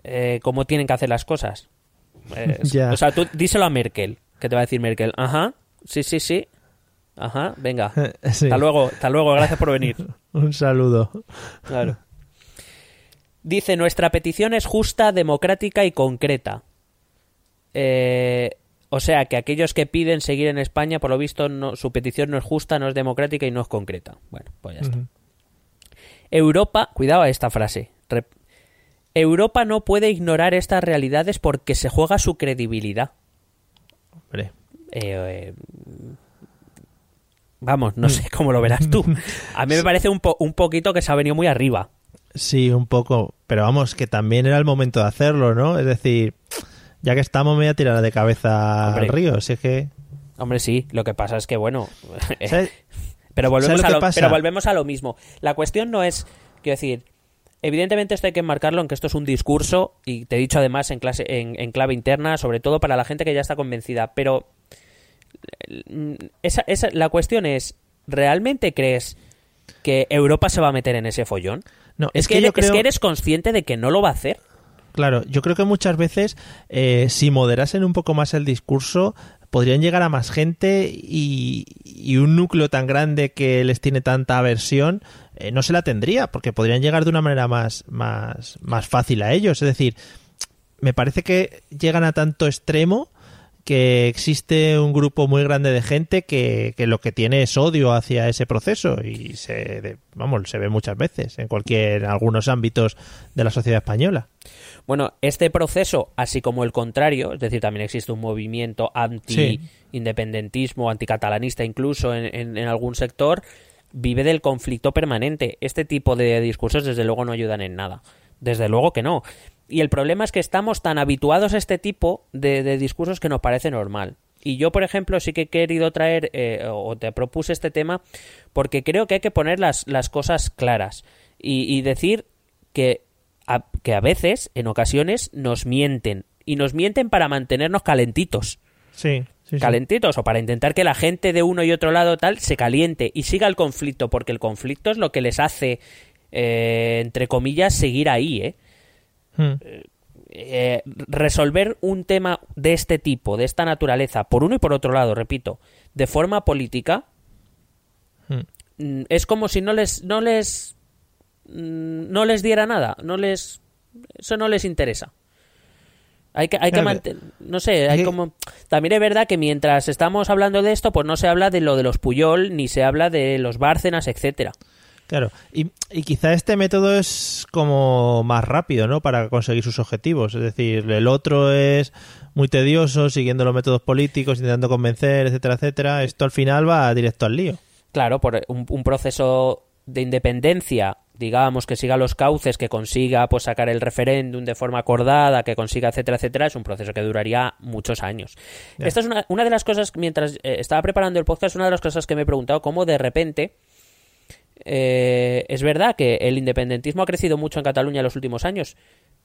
eh, cómo tienen que hacer las cosas. Eh. O sea, tú díselo a Merkel, que te va a decir Merkel. Ajá, sí, sí, sí. Ajá, venga. (laughs) Sí. Hasta luego, hasta luego, gracias por venir. (laughs) Un saludo. Claro. Dice, nuestra petición es justa, democrática y concreta. Eh, o sea, que aquellos que piden seguir en España, por lo visto, no, su petición no es justa, no es democrática y no es concreta. Bueno, pues ya está. Europa, cuidado a esta frase. Rep- Europa no puede ignorar estas realidades porque se juega su credibilidad. Hombre, Eh, eh, vamos, no sé cómo lo verás tú. A mí me (laughs) parece un, po- un poquito que se ha venido muy arriba. Sí, un poco. Pero vamos, que también era el momento de hacerlo, ¿no? Es decir, ya que estamos, me voy a tirar de cabeza Hombre. al río. Si es que. Hombre, sí, lo que pasa es que, bueno. (laughs) pero, volvemos ¿sabes lo a lo, pero volvemos a lo mismo. La cuestión no es. Quiero decir. Evidentemente esto hay que enmarcarlo en que esto es un discurso y te he dicho además en clase en, en clave interna, sobre todo para la gente que ya está convencida. Pero mm, esa, esa, la cuestión es, ¿realmente crees que Europa se va a meter en ese follón? No, es, es que, que yo eres, es creo- que eres consciente de que no lo va a hacer. Claro, yo creo que muchas veces, eh, si moderasen un poco más el discurso, podrían llegar a más gente y, y un núcleo tan grande que les tiene tanta aversión eh, no se la tendría, porque podrían llegar de una manera más, más, más fácil a ellos. Es decir, me parece que llegan a tanto extremo que existe un grupo muy grande de gente que, que lo que tiene es odio hacia ese proceso y se de- vamos se ve muchas veces en cualquier en algunos ámbitos de la sociedad española Bueno, este proceso, así como el contrario, es decir, también existe un movimiento anti-independentismo, anticatalanista incluso en, en- en algún sector, vive del conflicto permanente. Este tipo de discursos, desde luego, no ayudan en nada. Desde luego que no. Y el problema es que estamos tan habituados a este tipo de, discursos que nos parece normal. Y yo, por ejemplo, sí que he querido traer eh, o te propuse este tema porque creo que hay que poner las, las cosas claras y, y decir que a, que a veces, en ocasiones, nos mienten. Y nos mienten para mantenernos calentitos. sí, sí, sí. Calentitos o para intentar que la gente de uno y otro lado tal se caliente y siga el conflicto, porque el conflicto es lo que les hace, eh, entre comillas, seguir ahí, ¿eh? Hmm. eh, resolver un tema de este tipo, de esta naturaleza, por uno y por otro lado, repito, de forma política, Hmm. mm, es como si no les, no les, mm, no les diera nada, no les, eso no les interesa. Hay que, hay que mantener, no sé, hay como, también es verdad que mientras estamos hablando de esto, pues no se habla de lo de los Puyol, ni se habla de los Bárcenas, etcétera. Claro, y, y quizá este método es como más rápido, ¿no? Para conseguir sus objetivos. Es decir, el otro es muy tedioso, siguiendo los métodos políticos, intentando convencer, etcétera, etcétera. Esto al final va directo al lío. Claro, por un, un proceso de independencia, digamos, que siga los cauces, que consiga pues sacar el referéndum de forma acordada, que consiga, etcétera, etcétera, es un proceso que duraría muchos años. Esta es una, una de las cosas, mientras eh, estaba preparando el podcast, una de las cosas que me he preguntado, cómo de repente eh, es verdad que el independentismo ha crecido mucho en Cataluña en los últimos años,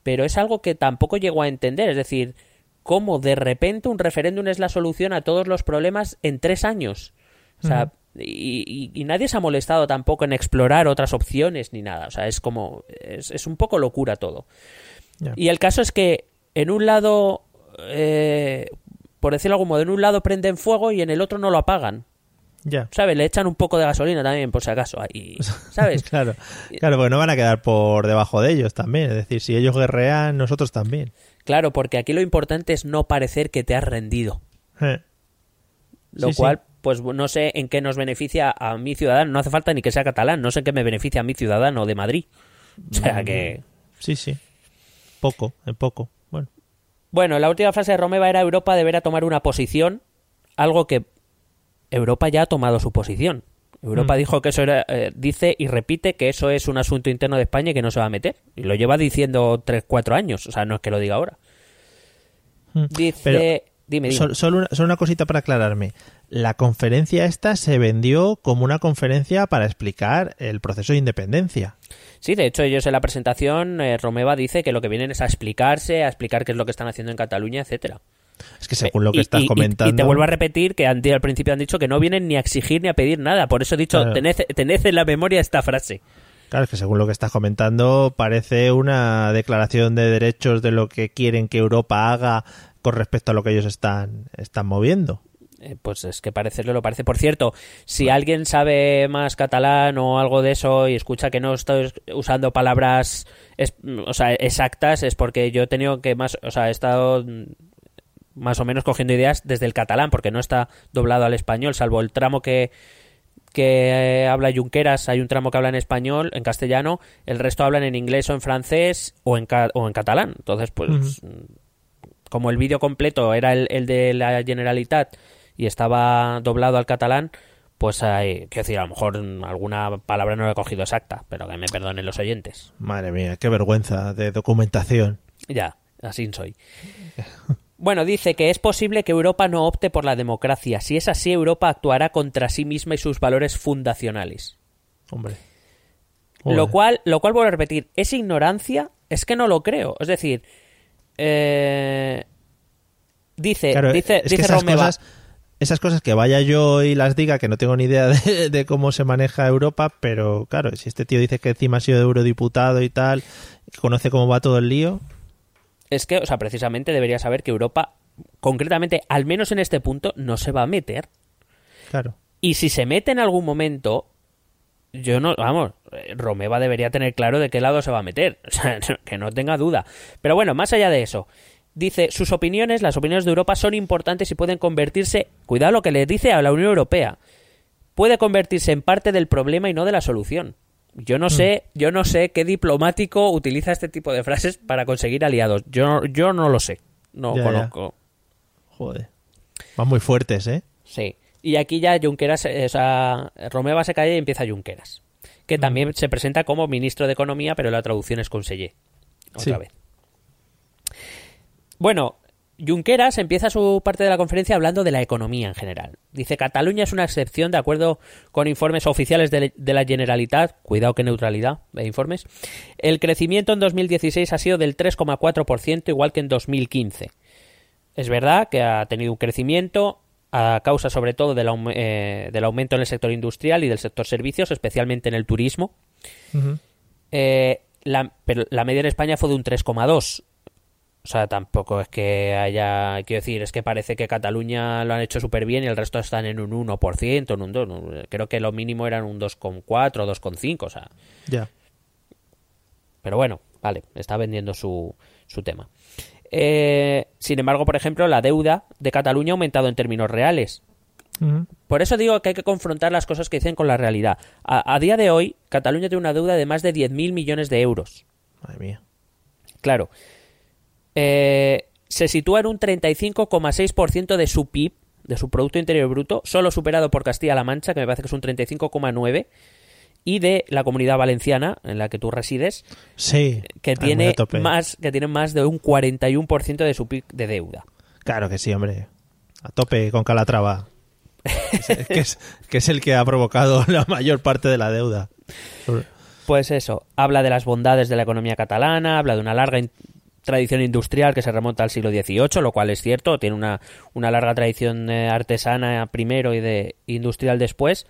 pero es algo que tampoco llego a entender. Es decir, cómo de repente un referéndum es la solución a todos los problemas en tres años. O sea, y, y- y nadie se ha molestado tampoco en explorar otras opciones ni nada. O sea, es como. Es, es un poco locura todo. Y el caso es que en un lado. eh, por decirlo de algún modo, en un lado prenden fuego y en el otro no lo apagan. Ya. ¿Sabes? Le echan un poco de gasolina también, por si acaso. Ahí, (laughs) ¿Sabes? claro, claro, porque no van a quedar por debajo de ellos también. Es decir, si ellos guerrean, nosotros también. Claro, porque aquí lo importante es no parecer que te has rendido. Eh. Lo Sí, sí. Pues no sé en qué nos beneficia a mi ciudadano. No hace falta ni que sea catalán. No sé en qué me beneficia a mi ciudadano de Madrid. O sea que. Sí, sí. Poco, en poco. Bueno. Bueno, la última frase de Romeva era Europa deberá tomar una posición, algo que Europa ya ha tomado su posición. Europa Mm. dijo que eso era, eh, dice y repite que eso es un asunto interno de España y que no se va a meter. Y lo lleva diciendo tres, cuatro años. O sea, no es que lo diga ahora. Mm. Dice, Pero dime, dime. Sol- Solo una, solo una cosita para aclararme. La conferencia esta se vendió como una conferencia para explicar el proceso de independencia. Sí, de hecho, ellos en la presentación, eh, Romeva dice que lo que vienen es a explicarse, a explicar qué es lo que están haciendo en Cataluña, etcétera. Es que según lo que Y- estás y- comentando. Y te vuelvo a repetir que al principio han dicho que no vienen ni a exigir ni a pedir nada. Por eso he dicho, Claro. tened, tened en la memoria esta frase. Claro, es que según lo que estás comentando, parece una declaración de derechos de lo que quieren que Europa haga con respecto a lo que ellos están, están moviendo. Eh, pues es que parecerlo lo parece. Por cierto, si alguien sabe más catalán o algo de eso y escucha que no estoy usando palabras es- o sea, exactas, es porque yo he tenido que más, o sea, he estado más o menos cogiendo ideas desde el catalán, porque no está doblado al español, salvo el tramo que que habla Junqueras, hay un tramo que habla en español, en castellano, el resto hablan en inglés o en francés o en, ca- o en catalán. Entonces, pues, como el vídeo completo era el, el de la Generalitat y estaba doblado al catalán, pues hay, quiero decir, a lo mejor alguna palabra no la he cogido exacta, pero que me perdonen los oyentes. Madre mía, qué vergüenza de documentación. Ya, así soy. Bueno, dice que es posible que Europa no opte por la democracia. Si es así, Europa actuará contra sí misma y sus valores fundacionales. Hombre. Lo cual, lo cual vuelvo a repetir, ¿es ignorancia? Es que no lo creo. Es decir, eh, dice, Claro, dice, es dice esas Romeva, cosas, esas cosas que vaya yo y las diga, que no tengo ni idea (laughs) de, de cómo se maneja Europa, pero claro, si este tío dice que encima ha sido eurodiputado y tal, que conoce cómo va todo el lío, es que, o sea, precisamente debería saber que Europa, concretamente, al menos en este punto, no se va a meter. claro. Y si se mete en algún momento, yo no, vamos, eh, Romeva debería tener claro de qué lado se va a meter, (laughs) o sea, que no tenga duda. Pero bueno, más allá de eso, dice, sus opiniones, las opiniones de Europa son importantes y pueden convertirse, cuidado lo que le dice a la Unión Europea, puede convertirse en parte del problema y no de la solución. Yo no sé, yo no sé qué diplomático utiliza este tipo de frases para conseguir aliados. Yo, yo no lo sé, no Ya, ya. conozco. Joder. Van muy fuertes, ¿eh? Sí. Y aquí ya Junqueras, eh, o sea, Romeva se cae y empieza Junqueras. Que también se presenta como ministro de Economía, pero la traducción es conseller. Otra Sí. vez. Bueno, Junqueras empieza su parte de la conferencia hablando de la economía en general. Dice, Cataluña es una excepción de acuerdo con informes oficiales de, de la Generalitat. Cuidado que neutralidad de informes. El crecimiento en 2016 ha sido del 3,4%, igual que en 2015. Es verdad que ha tenido un crecimiento a causa sobre todo del, eh, del aumento en el sector industrial y del sector servicios, especialmente en el turismo. Eh, la, pero la media en España fue de un 3,2. O sea, tampoco es que haya... Quiero decir, es que parece que Cataluña lo han hecho súper bien y el resto están en un 1%, en un 2. no, Creo que lo mínimo eran un 2,4 o 2,5. O sea, Ya. pero bueno, vale, está vendiendo su, su tema. Eh, sin embargo, por ejemplo, la deuda de Cataluña ha aumentado en términos reales. Por eso digo que hay que confrontar las cosas que dicen con la realidad. A, a día de hoy, Cataluña tiene una deuda de más de 10.000 millones de euros. Madre mía. Claro. Eh, se sitúa en un 35,6% de su PIB, de su Producto Interior Bruto, solo superado por Castilla-La Mancha, que me parece que es un 35,9%, y de la Comunidad Valenciana, en la que tú resides, Sí. que tiene más que tiene más de un 41% de su PIB de deuda. Claro que sí, hombre. A tope con Calatrava. que, es, que es- el que ha provocado (laughs) la mayor parte de la deuda. Pues eso, habla de las bondades de la economía catalana, habla de una larga tradición industrial que se remonta al siglo XVIII, lo cual es cierto, tiene una, una larga tradición eh, artesana primero y de industrial después.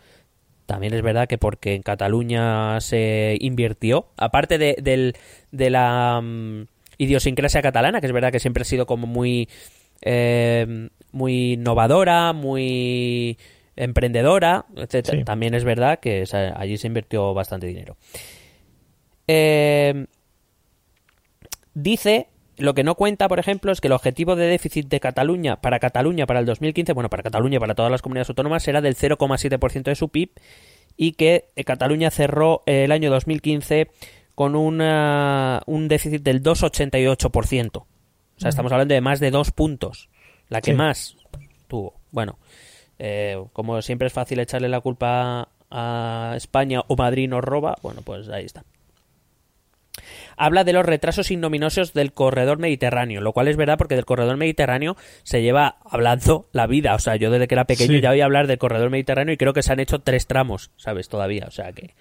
También es verdad que porque en Cataluña se invirtió, aparte de, del- de la mm, idiosincrasia catalana, que es verdad que siempre ha sido como muy, eh, muy innovadora, muy emprendedora, etcétera. Sí. También es verdad que allí se invirtió bastante dinero. Eh, dice, lo que no cuenta, por ejemplo, es que el objetivo de déficit de Cataluña para Cataluña para el 2015, bueno, para Cataluña y para todas las comunidades autónomas, era del 0,7% de su PIB y que eh, Cataluña cerró el año 2015 con una- un déficit del 2,88%. O sea, estamos hablando de más de dos puntos. La que Sí. más tuvo. Bueno, eh, como siempre es fácil echarle la culpa a España o Madrid nos roba, bueno, pues ahí está. Habla de los retrasos ignominiosos del corredor mediterráneo, lo cual es verdad porque del corredor mediterráneo se lleva hablando la vida. O sea, yo desde que era pequeño Sí. ya oí hablar del corredor mediterráneo y creo que se han hecho tres tramos, ¿sabes? Todavía. O sea que.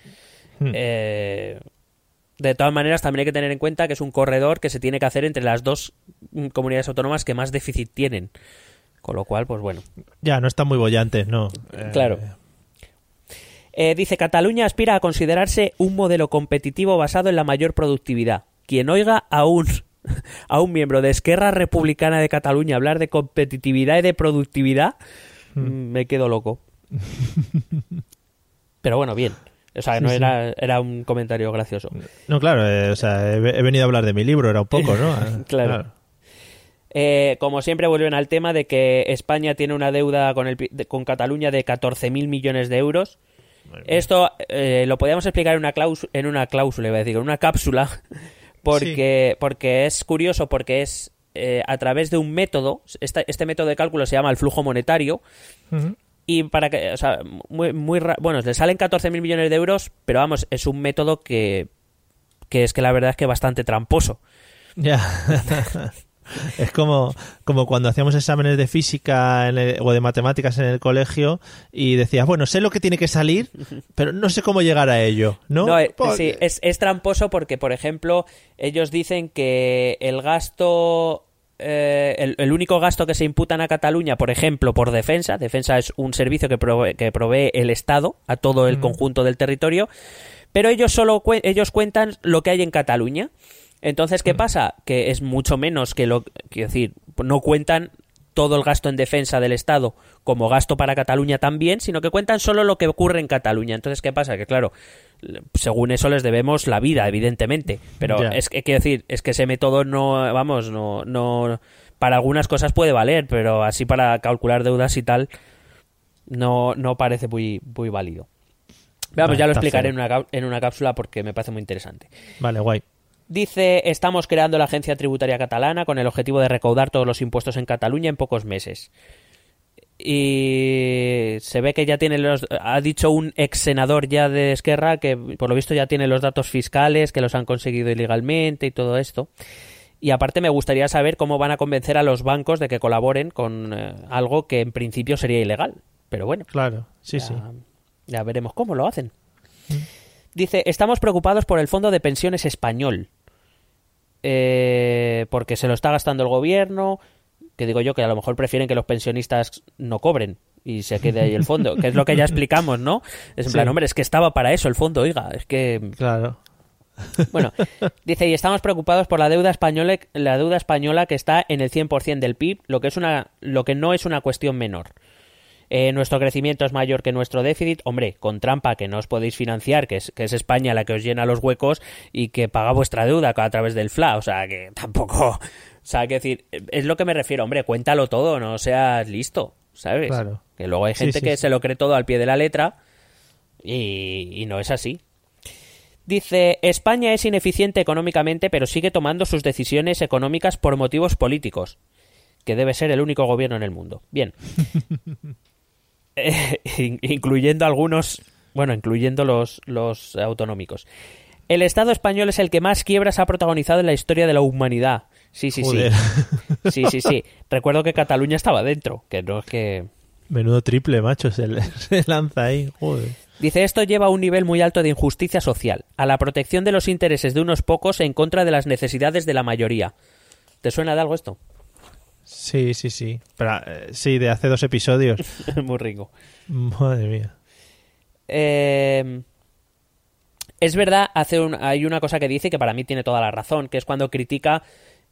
Hmm. eh, de todas maneras, también hay que tener en cuenta que es un corredor que se tiene que hacer entre las dos mm, comunidades autónomas que más déficit tienen. Con lo cual, pues bueno. Ya, no están muy bollantes, ¿no? Claro. Eh, dice, Cataluña aspira a considerarse un modelo competitivo basado en la mayor productividad. Quien oiga a un, (laughs) a un miembro de Esquerra Republicana de Cataluña hablar de competitividad y de productividad, mm, me quedo loco. (laughs) Pero bueno, bien. O sea, no sí. era, era un comentario gracioso. No, claro, eh, o sea, he, he venido a hablar de mi libro, era un poco, ¿no? (laughs) Eh, Claro. Eh, como siempre vuelven al tema de que España tiene una deuda con, el, de- con Cataluña de 14.000 millones de euros. Esto eh, lo podríamos explicar en una, claus- en una cláusula, iba a decir, en una cápsula, (laughs) porque, porque es curioso, porque es eh, a través de un método, esta- este método de cálculo se llama el flujo monetario, y para que, o sea, muy, bueno, le salen 14.000 millones de euros, pero vamos, es un método que, que es que la verdad es que bastante tramposo. Ya. (laughs) (laughs) (laughs) es como, como cuando hacíamos exámenes de física en el- o de matemáticas en el colegio y decías, bueno, sé lo que tiene que salir, pero no sé cómo llegar a ello, ¿no? No, eh, Porque- sí, es, es tramposo porque, por ejemplo, ellos dicen que el gasto, eh, el, el único gasto que se imputan a Cataluña, por ejemplo, por defensa, defensa es un servicio que provee, que provee el Estado a todo el conjunto del territorio, pero ellos solo cue- ellos cuentan lo que hay en Cataluña. Entonces, ¿qué pasa? Que es mucho menos que lo, quiero decir, no cuentan todo el gasto en defensa del Estado como gasto para Cataluña también, sino que cuentan solo lo que ocurre en Cataluña. Entonces, ¿qué pasa? Que claro, según eso les debemos la vida, evidentemente. Pero es que, quiero decir, es que ese método no, vamos, no, no, para algunas cosas puede valer, pero así para calcular deudas y tal, no, no parece muy, muy válido. Vamos, Vale, ya lo explicaré en una, en una cápsula porque me parece muy interesante. Vale, guay. Dice, estamos creando la agencia tributaria catalana con el objetivo de recaudar todos los impuestos en Cataluña en pocos meses. Y se ve que ya tiene los... Ha dicho un ex senador ya de Esquerra que por lo visto ya tiene los datos fiscales, que los han conseguido ilegalmente y todo esto. Y aparte me gustaría saber cómo van a convencer a los bancos de que colaboren con eh, algo que en principio sería ilegal. Pero bueno, Claro, sí, ya, sí. ya veremos cómo lo hacen. Dice, estamos preocupados por el fondo de pensiones español. Eh, porque se lo está gastando el gobierno. Que digo yo que a lo mejor prefieren que los pensionistas no cobren y se quede ahí el fondo. Que es lo que ya explicamos, ¿no? Es en Sí. plan, hombre, es que estaba para eso el fondo, oiga. Es que Claro. bueno, dice, y estamos preocupados por la deuda española, la deuda española que está en el 100% del PIB, lo que, es una, lo que no es una cuestión menor. Eh, nuestro crecimiento es mayor que nuestro déficit, hombre, con trampa que no os podéis financiar, que es, que es España la que os llena los huecos y que paga vuestra deuda a través del FLA, o sea, que tampoco... (laughs) O sea, que decir, es lo que me refiero, hombre, cuéntalo todo, no seas listo, ¿sabes? Claro. Que luego hay Sí, gente sí, que sí. se lo cree todo al pie de la letra y, y no es así. Dice, España es ineficiente económicamente, pero sigue tomando sus decisiones económicas por motivos políticos, que debe ser el único gobierno en el mundo. Bien. (laughs) Eh, (laughs) in- incluyendo algunos, bueno, incluyendo los, los autonómicos. El Estado español es el que más quiebras ha protagonizado en la historia de la humanidad. Sí, sí, Joder. sí. (laughs) Sí, sí, sí. Recuerdo que Cataluña estaba dentro, que no es que... Menudo triple, macho, se, (laughs) se lanza ahí. Joder. Dice, esto lleva a un nivel muy alto de injusticia social, a la protección de los intereses de unos pocos en contra de las necesidades de la mayoría. ¿Te suena de algo esto? Sí, sí, sí. Pero, eh, sí, de hace dos episodios. (laughs) Muy rico. Madre mía. Eh, es verdad, hace un- hay una cosa que dice que para mí tiene toda la razón, que es cuando critica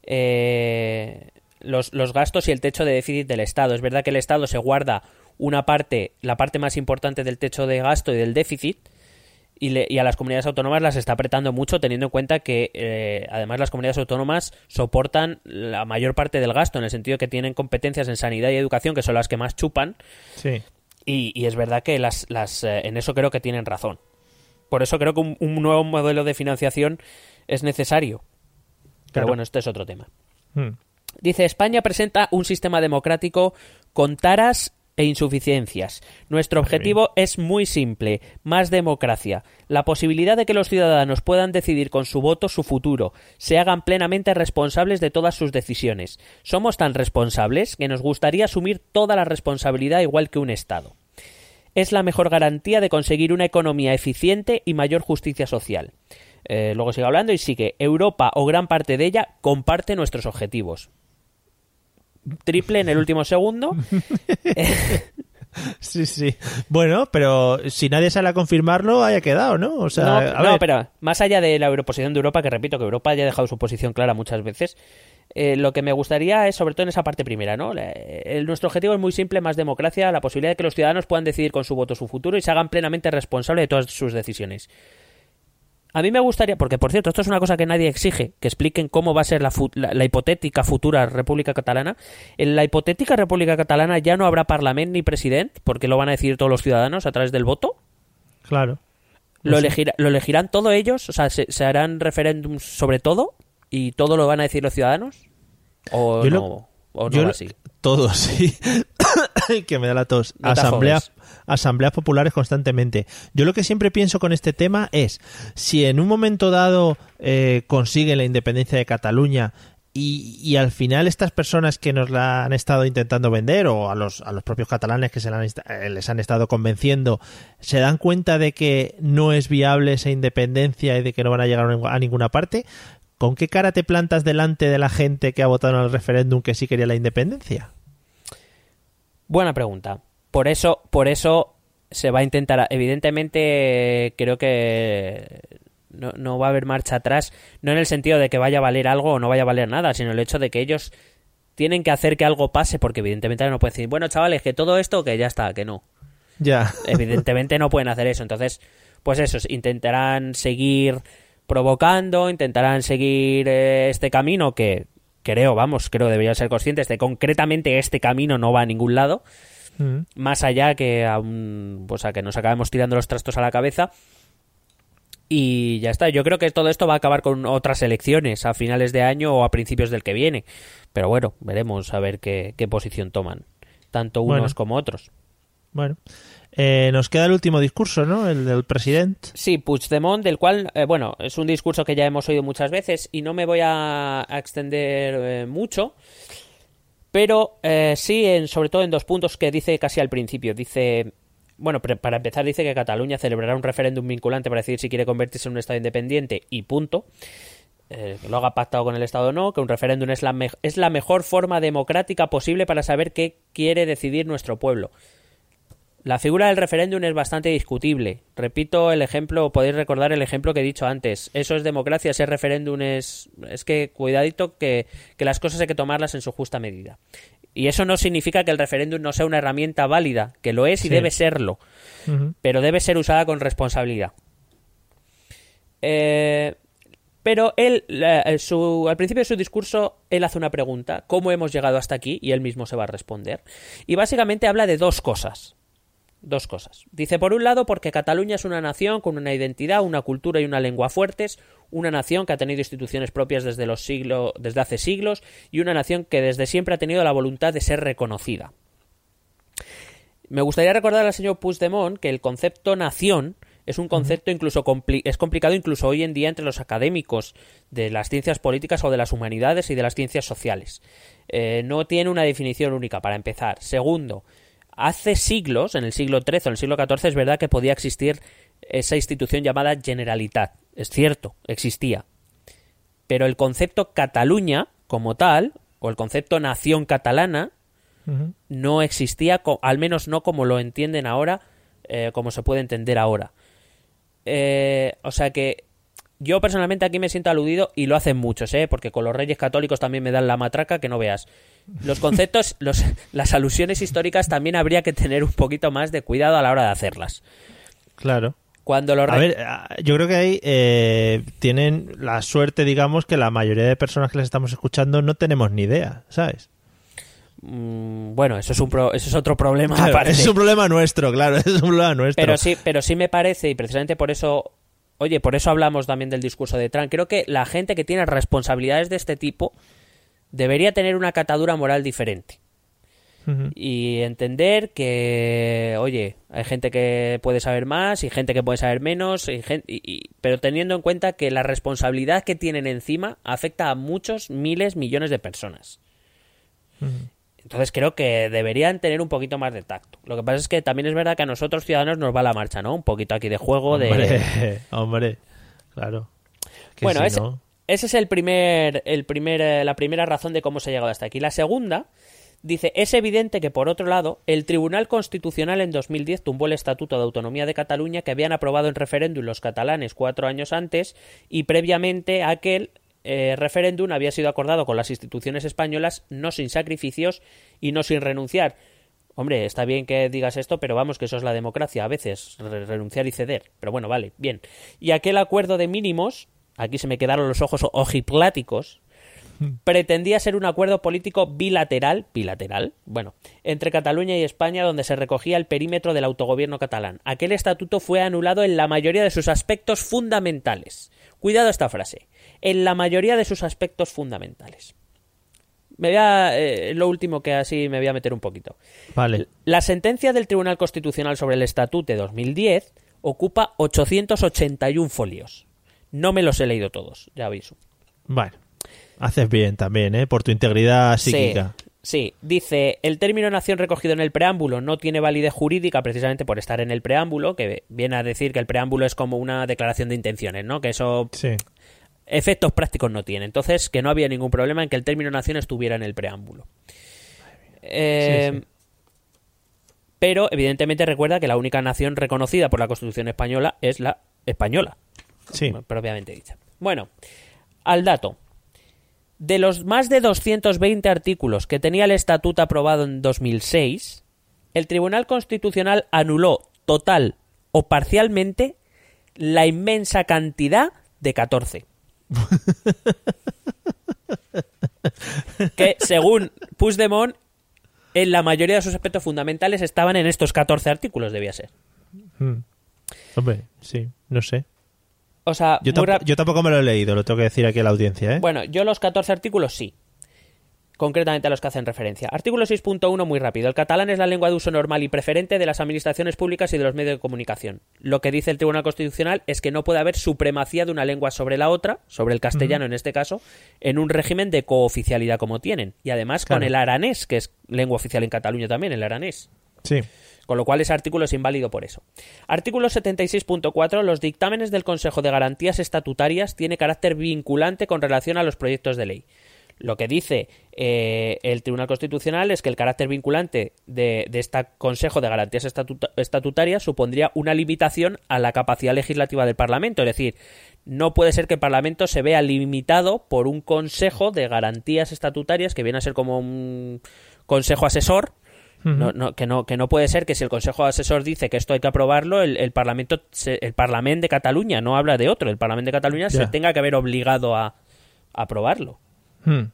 eh, los, los gastos y el techo de déficit del Estado. Es verdad que el Estado se guarda una parte, la parte más importante del techo de gasto y del déficit, y, le- y a las comunidades autónomas las está apretando mucho, teniendo en cuenta que eh, además las comunidades autónomas soportan la mayor parte del gasto, en el sentido que tienen competencias en sanidad y educación, que son las que más chupan, Sí. y, y es verdad que las, las, eh, en eso creo que tienen razón. Por eso creo que un, un nuevo modelo de financiación es necesario. Pero bueno, este es otro tema. Mm. Dice, España presenta un sistema democrático con taras e insuficiencias. Nuestro objetivo es muy simple, más democracia. La posibilidad de que los ciudadanos puedan decidir con su voto su futuro, se hagan plenamente responsables de todas sus decisiones. Somos tan responsables que nos gustaría asumir toda la responsabilidad igual que un Estado. Es la mejor garantía de conseguir una economía eficiente y mayor justicia social. Eh, luego sigue hablando y sigue, Europa o gran parte de ella comparte nuestros objetivos. Triple en el último segundo. (laughs) Sí, sí. Bueno, pero si nadie sale a confirmarlo, haya quedado, ¿no? O sea, no, a no, ver, pero más allá de la posición de Europa, que repito que Europa ya ha dejado su posición clara muchas veces, eh, lo que me gustaría es, sobre todo en esa parte primera, ¿no? La- el- nuestro objetivo es muy simple, más democracia, la posibilidad de que los ciudadanos puedan decidir con su voto su futuro y se hagan plenamente responsables de todas sus decisiones. A mí me gustaría, porque por cierto, esto es una cosa que nadie exige, que expliquen cómo va a ser la, fu- la- la hipotética futura República Catalana. En la hipotética República Catalana ya no habrá Parlamento ni presidente, porque lo van a decidir todos los ciudadanos a través del voto. claro. ¿Lo, elegir- ¿Lo elegirán todos ellos? O sea, ¿se, se harán referéndums sobre todo? ¿Y todo lo van a decir los ciudadanos? ¿O Yo no? lo- ¿O no yo así? Todo, (laughs) sí. (laughs) que me da la tos. No asambleas, asambleas populares constantemente. Yo lo que siempre pienso con este tema es, si en un momento dado eh, consiguen la independencia de Cataluña y, y al final estas personas que nos la han estado intentando vender o a los, a los propios catalanes que se la han eh, les han estado convenciendo, se dan cuenta de que no es viable esa independencia y de que no van a llegar a ninguna parte, ¿con qué cara te plantas delante de la gente que ha votado en el referéndum que sí quería la independencia? Buena pregunta. Por eso, por eso se va a intentar. Evidentemente, creo que no, no va a haber marcha atrás. No en el sentido de que vaya a valer algo o no vaya a valer nada, sino el hecho de que ellos tienen que hacer que algo pase, porque evidentemente no pueden decir, bueno, chavales, que todo esto, que ya está, que no. Ya. (laughs) Evidentemente no pueden hacer eso. Entonces, pues eso, intentarán seguir provocando, intentarán seguir eh, este camino que creo, vamos, creo deberían ser conscientes de concretamente este camino no va a ningún lado, Mm. más allá que a, un- pues a que nos acabemos tirando los trastos a la cabeza. Y ya está, yo creo que todo esto va a acabar con otras elecciones a finales de año o a principios del que viene. Pero bueno, veremos a ver qué, qué posición toman, tanto unos Bueno. como otros. Bueno, eh, nos queda el último discurso, ¿no? El del presidente. Sí, Puigdemont, del cual, eh, bueno, es un discurso que ya hemos oído muchas veces y no me voy a, extender eh, mucho, pero eh, sí, en, sobre todo en dos puntos que dice casi al principio. Dice, bueno, para empezar dice que Cataluña celebrará un referéndum vinculante para decidir si quiere convertirse en un Estado independiente y punto. Eh, que lo haga pactado con el Estado o no, que un referéndum es la, es la mejor forma democrática posible para saber qué quiere decidir nuestro pueblo. La figura del referéndum es bastante discutible. Repito el ejemplo, podéis recordar el ejemplo que he dicho antes. Eso es democracia, ese referéndum es... Es que cuidadito que, que las cosas hay que tomarlas en su justa medida. Y eso no significa que el referéndum no sea una herramienta válida, que lo es y Sí. debe serlo, pero debe ser usada con responsabilidad. Eh, pero él, eh, su- al principio de su discurso, él hace una pregunta, ¿cómo hemos llegado hasta aquí? Y él mismo se va a responder. Y básicamente habla de dos cosas. Dos cosas. Dice, por un lado, porque Cataluña es una nación con una identidad, una cultura y una lengua fuertes, una nación que ha tenido instituciones propias desde, los siglos, desde hace siglos y una nación que desde siempre ha tenido la voluntad de ser reconocida. Me gustaría recordar al señor Puigdemont que el concepto nación es un concepto incluso compli- es complicado incluso hoy en día entre los académicos de las ciencias políticas o de las humanidades y de las ciencias sociales. Eh, no tiene una definición única para empezar. Segundo, hace siglos, en el siglo XIII o en el siglo XIV, es verdad que podía existir esa institución llamada Generalitat. Es cierto, existía. Pero el concepto Cataluña como tal, o el concepto nación catalana, no existía, al menos no como lo entienden ahora, eh, como se puede entender ahora. Eh, o sea que yo personalmente aquí me siento aludido y lo hacen muchos, ¿eh? porque con los reyes católicos también me dan la matraca que no veas. Los conceptos, (laughs) los, las alusiones históricas también habría que tener un poquito más de cuidado a la hora de hacerlas. Claro. Cuando los A ver, ah, yo creo que ahí eh, tienen la suerte, digamos, que la mayoría de personas que les estamos escuchando no tenemos ni idea, ¿sabes? Mm, bueno, eso es, un pro- eso es otro problema Claro, es un problema nuestro, claro, (laughs) es un problema nuestro. Pero sí, pero sí me parece, y precisamente por eso, oye, por eso hablamos también del discurso de Trump. Creo que la gente que tiene responsabilidades de este tipo debería tener una catadura moral diferente. Y entender que, oye, hay gente que puede saber más y gente que puede saber menos, y gen- y- y- pero teniendo en cuenta que la responsabilidad que tienen encima afecta a muchos miles, millones de personas. Entonces creo que deberían tener un poquito más de tacto. Lo que pasa es que también es verdad que a nosotros ciudadanos nos va la marcha, ¿no? Un poquito aquí de juego, de... (laughs) Hombre, claro. Que Bueno, si ese, no- ese es el primer, el primer, eh, la primera razón de cómo se ha llegado hasta aquí. La segunda dice, es evidente que por otro lado, el Tribunal Constitucional en 2010 tumbó el Estatuto de Autonomía de Cataluña que habían aprobado en referéndum los catalanes cuatro años antes y previamente aquel eh, referéndum había sido acordado con las instituciones españolas no sin sacrificios y no sin renunciar. Hombre, está bien que digas esto, pero vamos, que eso es la democracia, a veces, re- renunciar y ceder. Pero bueno, vale, bien. Y aquel acuerdo de mínimos, aquí se me quedaron los ojos ojipláticos, (laughs) pretendía ser un acuerdo político bilateral, bilateral, bueno, entre Cataluña y España donde se recogía el perímetro del autogobierno catalán. Aquel estatuto fue anulado en la mayoría de sus aspectos fundamentales. Cuidado esta frase. En la mayoría de sus aspectos fundamentales. Me voy a, eh, lo último que así me voy a meter un poquito. Vale. La sentencia del Tribunal Constitucional sobre el Estatut de 2010 ocupa 881 folios. No me los he leído todos, ya aviso. Bueno, haces bien también, ¿eh? Por tu integridad psíquica. Sí, sí. dice, el término nación recogido en el preámbulo no tiene validez jurídica precisamente por estar en el preámbulo, que viene a decir que el preámbulo es como una declaración de intenciones, ¿no? Que eso Sí. Efectos prácticos no tiene. Entonces, que no había ningún problema en que el término nación estuviera en el preámbulo. Eh, Sí, sí. Pero, evidentemente, recuerda que la única nación reconocida por la Constitución española es la española, Sí. propiamente dicha. Bueno, al dato. De los más de 220 artículos que tenía el estatuto aprobado en 2006, el Tribunal Constitucional anuló total o parcialmente la inmensa cantidad de 14. Que según Puigdemont, en la mayoría de sus aspectos fundamentales estaban en estos 14 artículos, debía ser. Mm. Hombre, sí, no sé. O sea, tamp- yo tampoco me lo he leído, lo tengo que decir aquí a la audiencia, ¿eh? Bueno, yo los 14 artículos sí. Concretamente a los que hacen referencia. Artículo 6.1, muy rápido. El catalán es la lengua de uso normal y preferente de las administraciones públicas y de los medios de comunicación. Lo que dice el Tribunal Constitucional es que no puede haber supremacía de una lengua sobre la otra, sobre el castellano en este caso, en un régimen de cooficialidad como tienen. Y además con el aranés, que es lengua oficial en Cataluña también, el aranés. Sí. Con lo cual ese artículo es inválido por eso. Artículo 76.4. Los dictámenes del Consejo de Garantías Estatutarias tiene carácter vinculante con relación a los proyectos de ley. Lo que dice eh, el Tribunal Constitucional es que el carácter vinculante de, de este Consejo de Garantías Estatuta- Estatutarias supondría una limitación a la capacidad legislativa del Parlamento. Es decir, no puede ser que el Parlamento se vea limitado por un Consejo de Garantías Estatutarias que viene a ser como un Consejo asesor no, no, que, no, que no puede ser que si el Consejo Asesor dice que esto hay que aprobarlo, el, el Parlamento se- el Parlamento de Cataluña no habla de otro, el Parlamento de Cataluña se tenga que haber obligado a, a aprobarlo. Mm.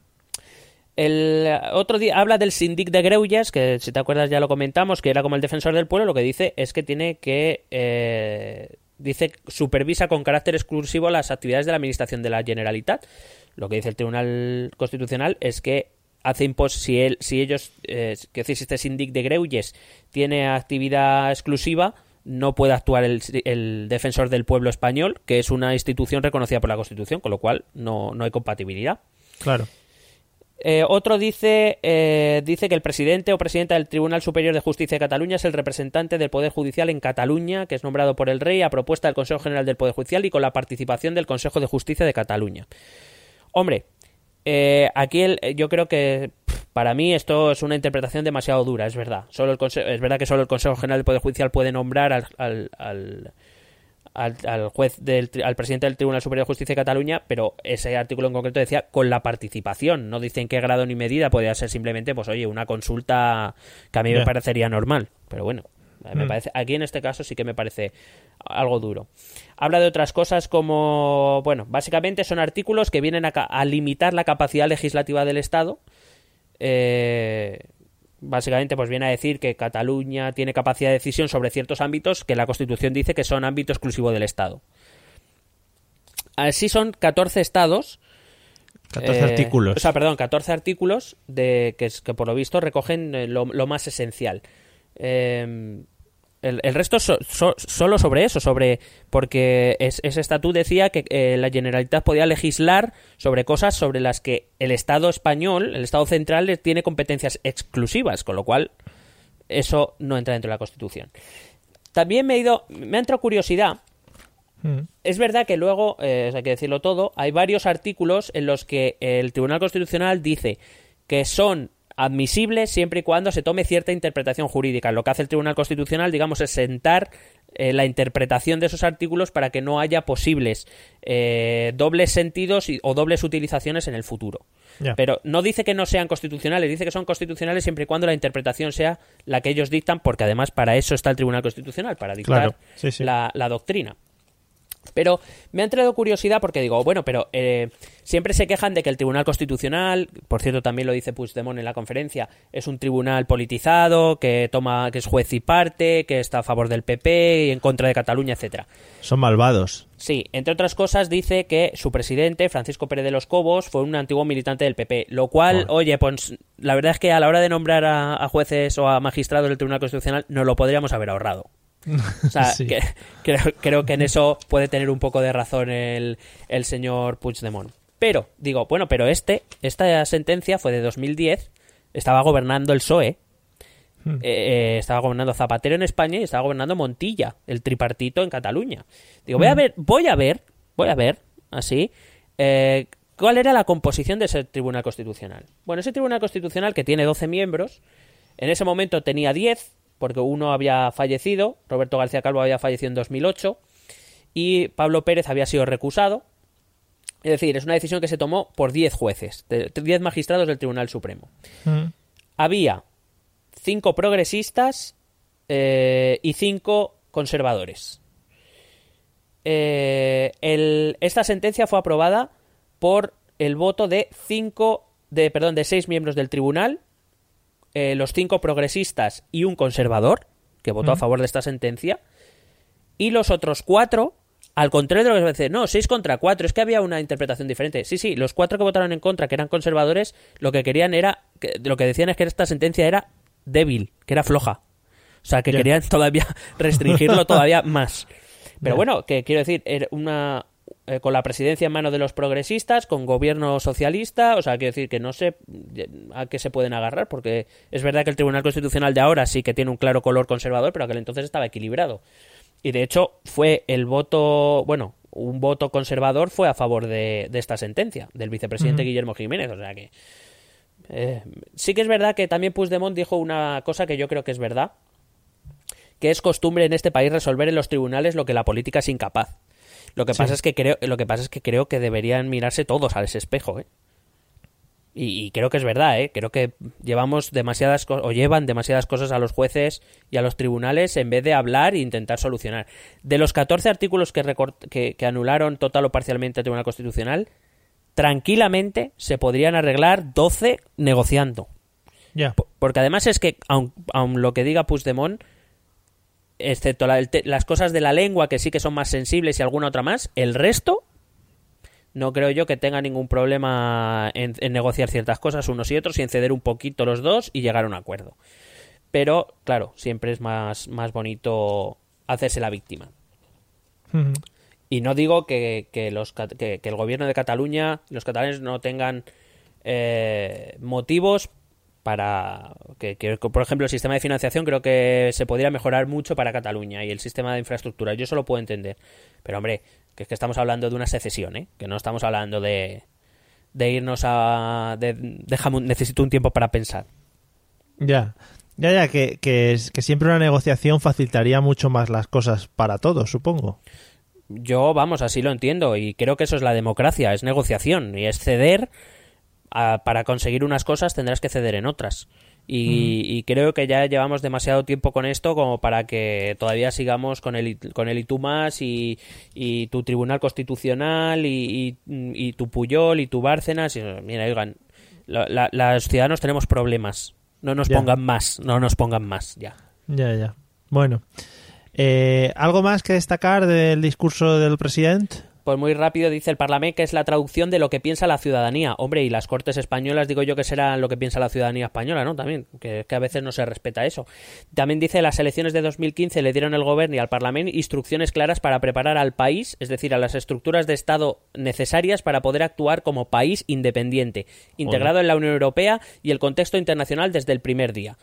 El eh, otro día habla del Sindic de Greuges, que si te acuerdas ya lo comentamos, que era como el defensor del pueblo, lo que dice es que tiene que eh, dice supervisa con carácter exclusivo las actividades de la administración de la Generalitat. Lo que dice el Tribunal Constitucional es que hace impos si si ellos, eh, que si este Sindic de Greuges tiene actividad exclusiva, no puede actuar el, el defensor del pueblo español, que es una institución reconocida por la Constitución, con lo cual no, no hay compatibilidad. Claro. Eh, otro dice, eh, dice que el presidente o presidenta del Tribunal Superior de Justicia de Cataluña es el representante del Poder Judicial en Cataluña, que es nombrado por el Rey a propuesta del Consejo General del Poder Judicial y con la participación del Consejo de Justicia de Cataluña. Hombre, Eh, aquí el- yo creo que para mí esto es una interpretación demasiado dura, es verdad. Solo el es verdad que solo el Consejo General del Poder Judicial puede nombrar al, al, al- al- al juez del, al presidente del Tribunal Superior de Justicia de Cataluña, pero ese artículo en concreto decía con la participación. No dice en qué grado ni medida, podría ser simplemente, pues oye, una consulta que a mí me parecería normal. Pero bueno, me Mm. parece, aquí en este caso sí que me parece algo duro. Habla de otras cosas como, bueno, básicamente son artículos que vienen a, a limitar la capacidad legislativa del Estado. Eh, básicamente, pues viene a decir que Cataluña tiene capacidad de decisión sobre ciertos ámbitos que la Constitución dice que son ámbito exclusivo del Estado. Así son 14 estados 14 eh, artículos. O sea, perdón, 14 artículos de, que, que por lo visto recogen eh, lo, lo más esencial. Eh, el, el resto so- so- solo sobre eso, sobre porque es- ese estatuto decía que eh, la Generalitat podía legislar sobre cosas sobre las que el Estado español, el Estado central, tiene competencias exclusivas, con lo cual eso no entra dentro de la Constitución. También me he ido, me ha entrado curiosidad Mm. es verdad que luego, eh, hay que decirlo todo, hay varios artículos en los que el Tribunal Constitucional dice que son admisibles siempre y cuando se tome cierta interpretación jurídica. Lo que hace el Tribunal Constitucional, digamos, es sentar eh, la interpretación de esos artículos para que no haya posibles eh, dobles sentidos y- o dobles utilizaciones en el futuro. Pero no dice que no sean constitucionales, dice que son constitucionales siempre y cuando la interpretación sea la que ellos dictan, porque además para eso está el Tribunal Constitucional, para dictar Claro, sí, sí. La, la doctrina. Pero me ha entrado curiosidad porque digo, bueno, pero eh, siempre se quejan de que el Tribunal Constitucional, por cierto también lo dice Puigdemont en la conferencia, es un tribunal politizado, que toma, que es juez y parte, que está a favor del PP y en contra de Cataluña, etcétera. Son malvados. Sí, entre otras cosas dice que su presidente, Francisco Pérez de los Cobos, fue un antiguo militante del PP, lo cual, oye, pues la verdad es que a la hora de nombrar a, a jueces o a magistrados del Tribunal Constitucional nos lo podríamos haber ahorrado. O sea, (laughs) Sí. que- creo, creo que en eso puede tener un poco de razón el, el señor Puigdemont. Pero, digo, bueno, pero este, esta sentencia fue de 2010, estaba gobernando el PSOE, Hmm. eh, eh, estaba gobernando Zapatero en España y estaba gobernando Montilla, el tripartito en Cataluña. Digo, voy a ver, voy a ver, voy a ver, así, eh, cuál era la composición de ese Tribunal Constitucional. Bueno, ese Tribunal Constitucional que tiene 12 miembros, en ese momento tenía 10, porque uno había fallecido, Roberto García Calvo había fallecido en 2008, y Pablo Pérez había sido recusado. Es decir, es una decisión que se tomó por 10 jueces, de- 10 magistrados del Tribunal Supremo Mm. había cinco progresistas eh, y cinco conservadores. Eh, el- esta sentencia fue aprobada por el voto de cinco, de perdón, de seis miembros del tribunal, eh, los cinco progresistas y un conservador que votó a favor de esta sentencia, y los otros cuatro, al contrario de lo que se dice, no, seis contra cuatro, es que había una interpretación diferente. Sí, sí, los cuatro que votaron en contra, que eran conservadores, lo que querían era, que- lo que decían es que esta sentencia era débil, que era floja. O sea, que querían todavía (laughs) restringirlo todavía más. (laughs) Pero bueno, que quiero decir, era una eh, con la presidencia en manos de los progresistas, con gobierno socialista, o sea, quiero decir que no sé eh, a qué se pueden agarrar, porque es verdad que el Tribunal Constitucional de ahora sí que tiene un claro color conservador, pero aquel entonces estaba equilibrado. Y de hecho fue el voto, bueno, un voto conservador fue a favor de, de esta sentencia, del vicepresidente. Guillermo Jiménez, o sea que... eh, sí que es verdad que también Puigdemont dijo una cosa que yo creo que es verdad, que es costumbre en este país resolver en los tribunales lo que la política es incapaz. Lo que Sí. pasa es que creo, lo que pasa es que creo que deberían mirarse todos a ese espejo, ¿eh? Y, y creo que es verdad, ¿eh? Creo que llevamos demasiadas o llevan demasiadas cosas a los jueces y a los tribunales en vez de hablar e intentar solucionar. De los 14 artículos que, que, que anularon total o parcialmente el Tribunal Constitucional, tranquilamente se podrían arreglar 12 negociando. Porque además es que, aun, aun lo que diga Puigdemont, excepto la- las cosas de la lengua que sí que son más sensibles y alguna otra más, el resto no creo yo que tenga ningún problema en, en negociar ciertas cosas unos y otros y en ceder un poquito los dos y llegar a un acuerdo. Pero, claro, siempre es más, más bonito hacerse la víctima. Y no digo que, que los, cat- que, que el gobierno de Cataluña, los catalanes no tengan eh, motivos para que, que, por ejemplo, el sistema de financiación creo que se podría mejorar mucho para Cataluña y el sistema de infraestructura. Yo eso lo puedo entender. Pero, hombre, que es que estamos hablando de una secesión, ¿eh? Que no estamos hablando de, de irnos a... De, déjame necesito un tiempo para pensar. Ya, ya, ya, que, que, es- que siempre una negociación facilitaría mucho más las cosas para todos, supongo. Yo, vamos, así lo entiendo y creo que eso es la democracia, es negociación y es ceder. A- para conseguir unas cosas tendrás que ceder en otras. Y, y creo que ya llevamos demasiado tiempo con esto como para que todavía sigamos con el, con el y tú más y, y tu Tribunal Constitucional y, y- tu Puyol y tu Bárcenas. Y, mira, oigan, la- la- los ciudadanos tenemos problemas. No nos Ya. pongan más, no nos pongan más, ya. Ya, ya. Bueno, eh, ¿algo más que destacar del discurso del presidente? Pues muy rápido dice el Parlamento que es la traducción de lo que piensa la ciudadanía. Hombre, y las Cortes españolas digo yo que serán lo que piensa la ciudadanía española, ¿no? También, que, que a veces no se respeta eso. También dice las elecciones de 2015 le dieron al Gobierno y al Parlamento instrucciones claras para preparar al país, es decir, a las estructuras de Estado necesarias para poder actuar como país independiente, integrado en la Unión Europea y el contexto internacional desde el primer día.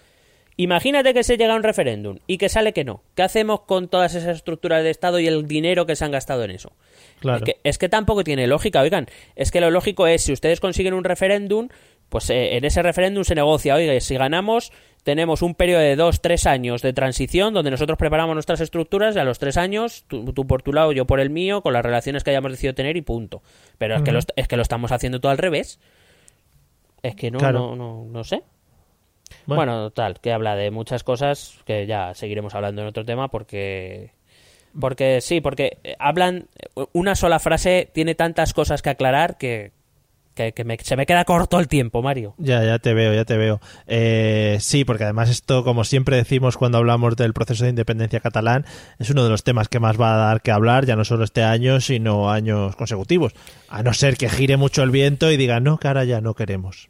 Imagínate que se llega a un referéndum y que sale que no. ¿Qué hacemos con todas esas estructuras de Estado y el dinero que se han gastado en eso? Claro. Es, que, es que tampoco tiene lógica, oigan. Es que lo lógico es, si ustedes consiguen un referéndum, pues eh, en ese referéndum se negocia, oiga, si ganamos, tenemos un periodo de dos, tres años de transición donde nosotros preparamos nuestras estructuras y a los tres años, tú, tú por tu lado, yo por el mío, con las relaciones que hayamos decidido tener y punto. Pero es, que, lo, es que lo estamos haciendo todo al revés. Es que no, Claro. no, no, no sé. Bueno. Bueno. tal, que habla de muchas cosas que ya seguiremos hablando en otro tema porque... Porque sí, porque eh, hablan... Una sola frase tiene tantas cosas que aclarar que, que, que me- se me queda corto el tiempo, Mario. Ya, ya te veo, ya te veo. Eh, sí, porque además esto, como siempre decimos cuando hablamos del proceso de independencia catalán, es uno de los temas que más va a dar que hablar, ya no solo este año, sino años consecutivos. A no ser que gire mucho el viento y diga, no, que ahora ya no queremos.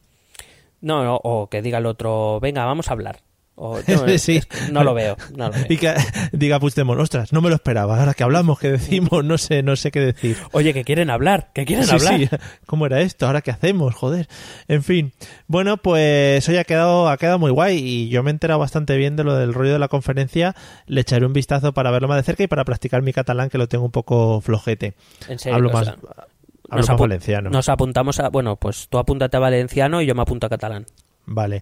No, no, o que diga el otro, venga, vamos a hablar. O, yo, (laughs) Sí. es que no lo veo, no lo (laughs) veo. Y que diga Puigdemont, ostras, no me lo esperaba, ahora que hablamos, que decimos, no sé, no sé qué decir. Oye, que quieren hablar, que quieren Sí, hablar. sí, (laughs) ¿cómo era esto? ¿Ahora qué hacemos? Joder. En fin. Bueno, pues hoy ha quedado, ha quedado muy guay y yo me he enterado bastante bien de lo del rollo de la conferencia. Le echaré un vistazo para verlo más de cerca y para practicar mi catalán, que lo tengo un poco flojete. En serio, Hablo más, sea, hablo nos apu- valenciano. Nos apuntamos a... Bueno, pues tú apúntate a valenciano y yo me apunto a catalán. Vale.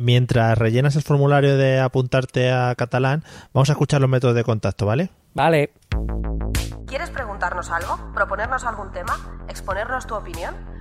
Mientras rellenas el formulario de apuntarte a catalán, vamos a escuchar los métodos de contacto, ¿vale? Vale. ¿Quieres preguntarnos algo? ¿Proponernos algún tema? ¿Exponernos tu opinión?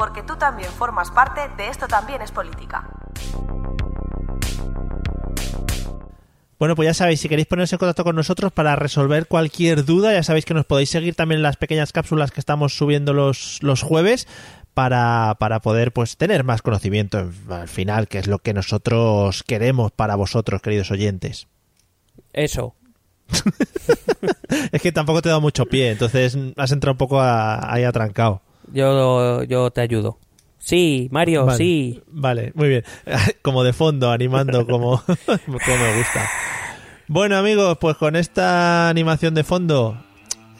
Porque tú también formas parte de Esto también es política. Bueno, pues ya sabéis, si queréis poneros en contacto con nosotros para resolver cualquier duda, ya sabéis que nos podéis seguir también en las pequeñas cápsulas que estamos subiendo los, los jueves para, para poder pues tener más conocimiento al final, que es lo que nosotros queremos para vosotros, queridos oyentes. Eso. (laughs) Es que tampoco te he dado mucho pie, entonces has entrado un poco a- ahí atrancado. Yo, yo te ayudo. Sí, Mario, Vale, sí. Vale, muy bien. (laughs) Como de fondo, animando como, (laughs) como me gusta. Bueno, amigos, pues con esta animación de fondo,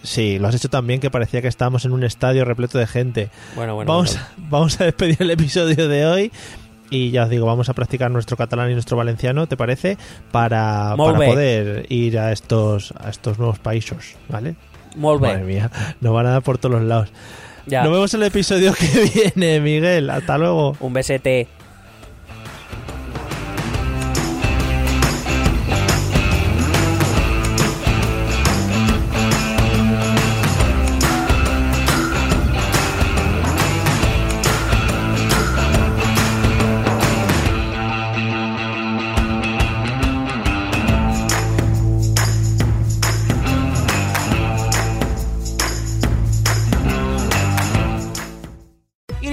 sí, lo has hecho tan bien que parecía que estábamos en un estadio repleto de gente. Bueno, bueno. vamos, bueno. (laughs) vamos a despedir el episodio de hoy. Y ya os digo, vamos a practicar nuestro catalán y nuestro valenciano, ¿te parece? Para, para poder ir a estos, a estos nuevos países, ¿vale? Molt Madre mía, nos van a dar por todos los lados. Ya. Nos vemos en el episodio que (laughs) viene, Miguel. Hasta luego. Un besete.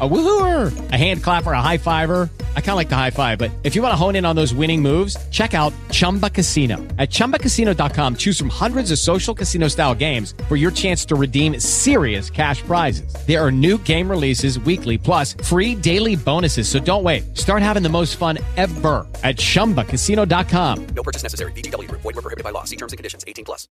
A woohooer, a hand clapper, a high fiver. I kind of like the high five, but if you want to hone in on those winning moves, check out Chumba Casino. At ChumbaCasino.com, choose from hundreds of social casino style games for your chance to redeem serious cash prizes. There are new game releases weekly, plus free daily bonuses. So don't wait. Start having the most fun ever at ChumbaCasino.com. No purchase necessary. Group. Void were prohibited by law. See terms and conditions. 18 plus.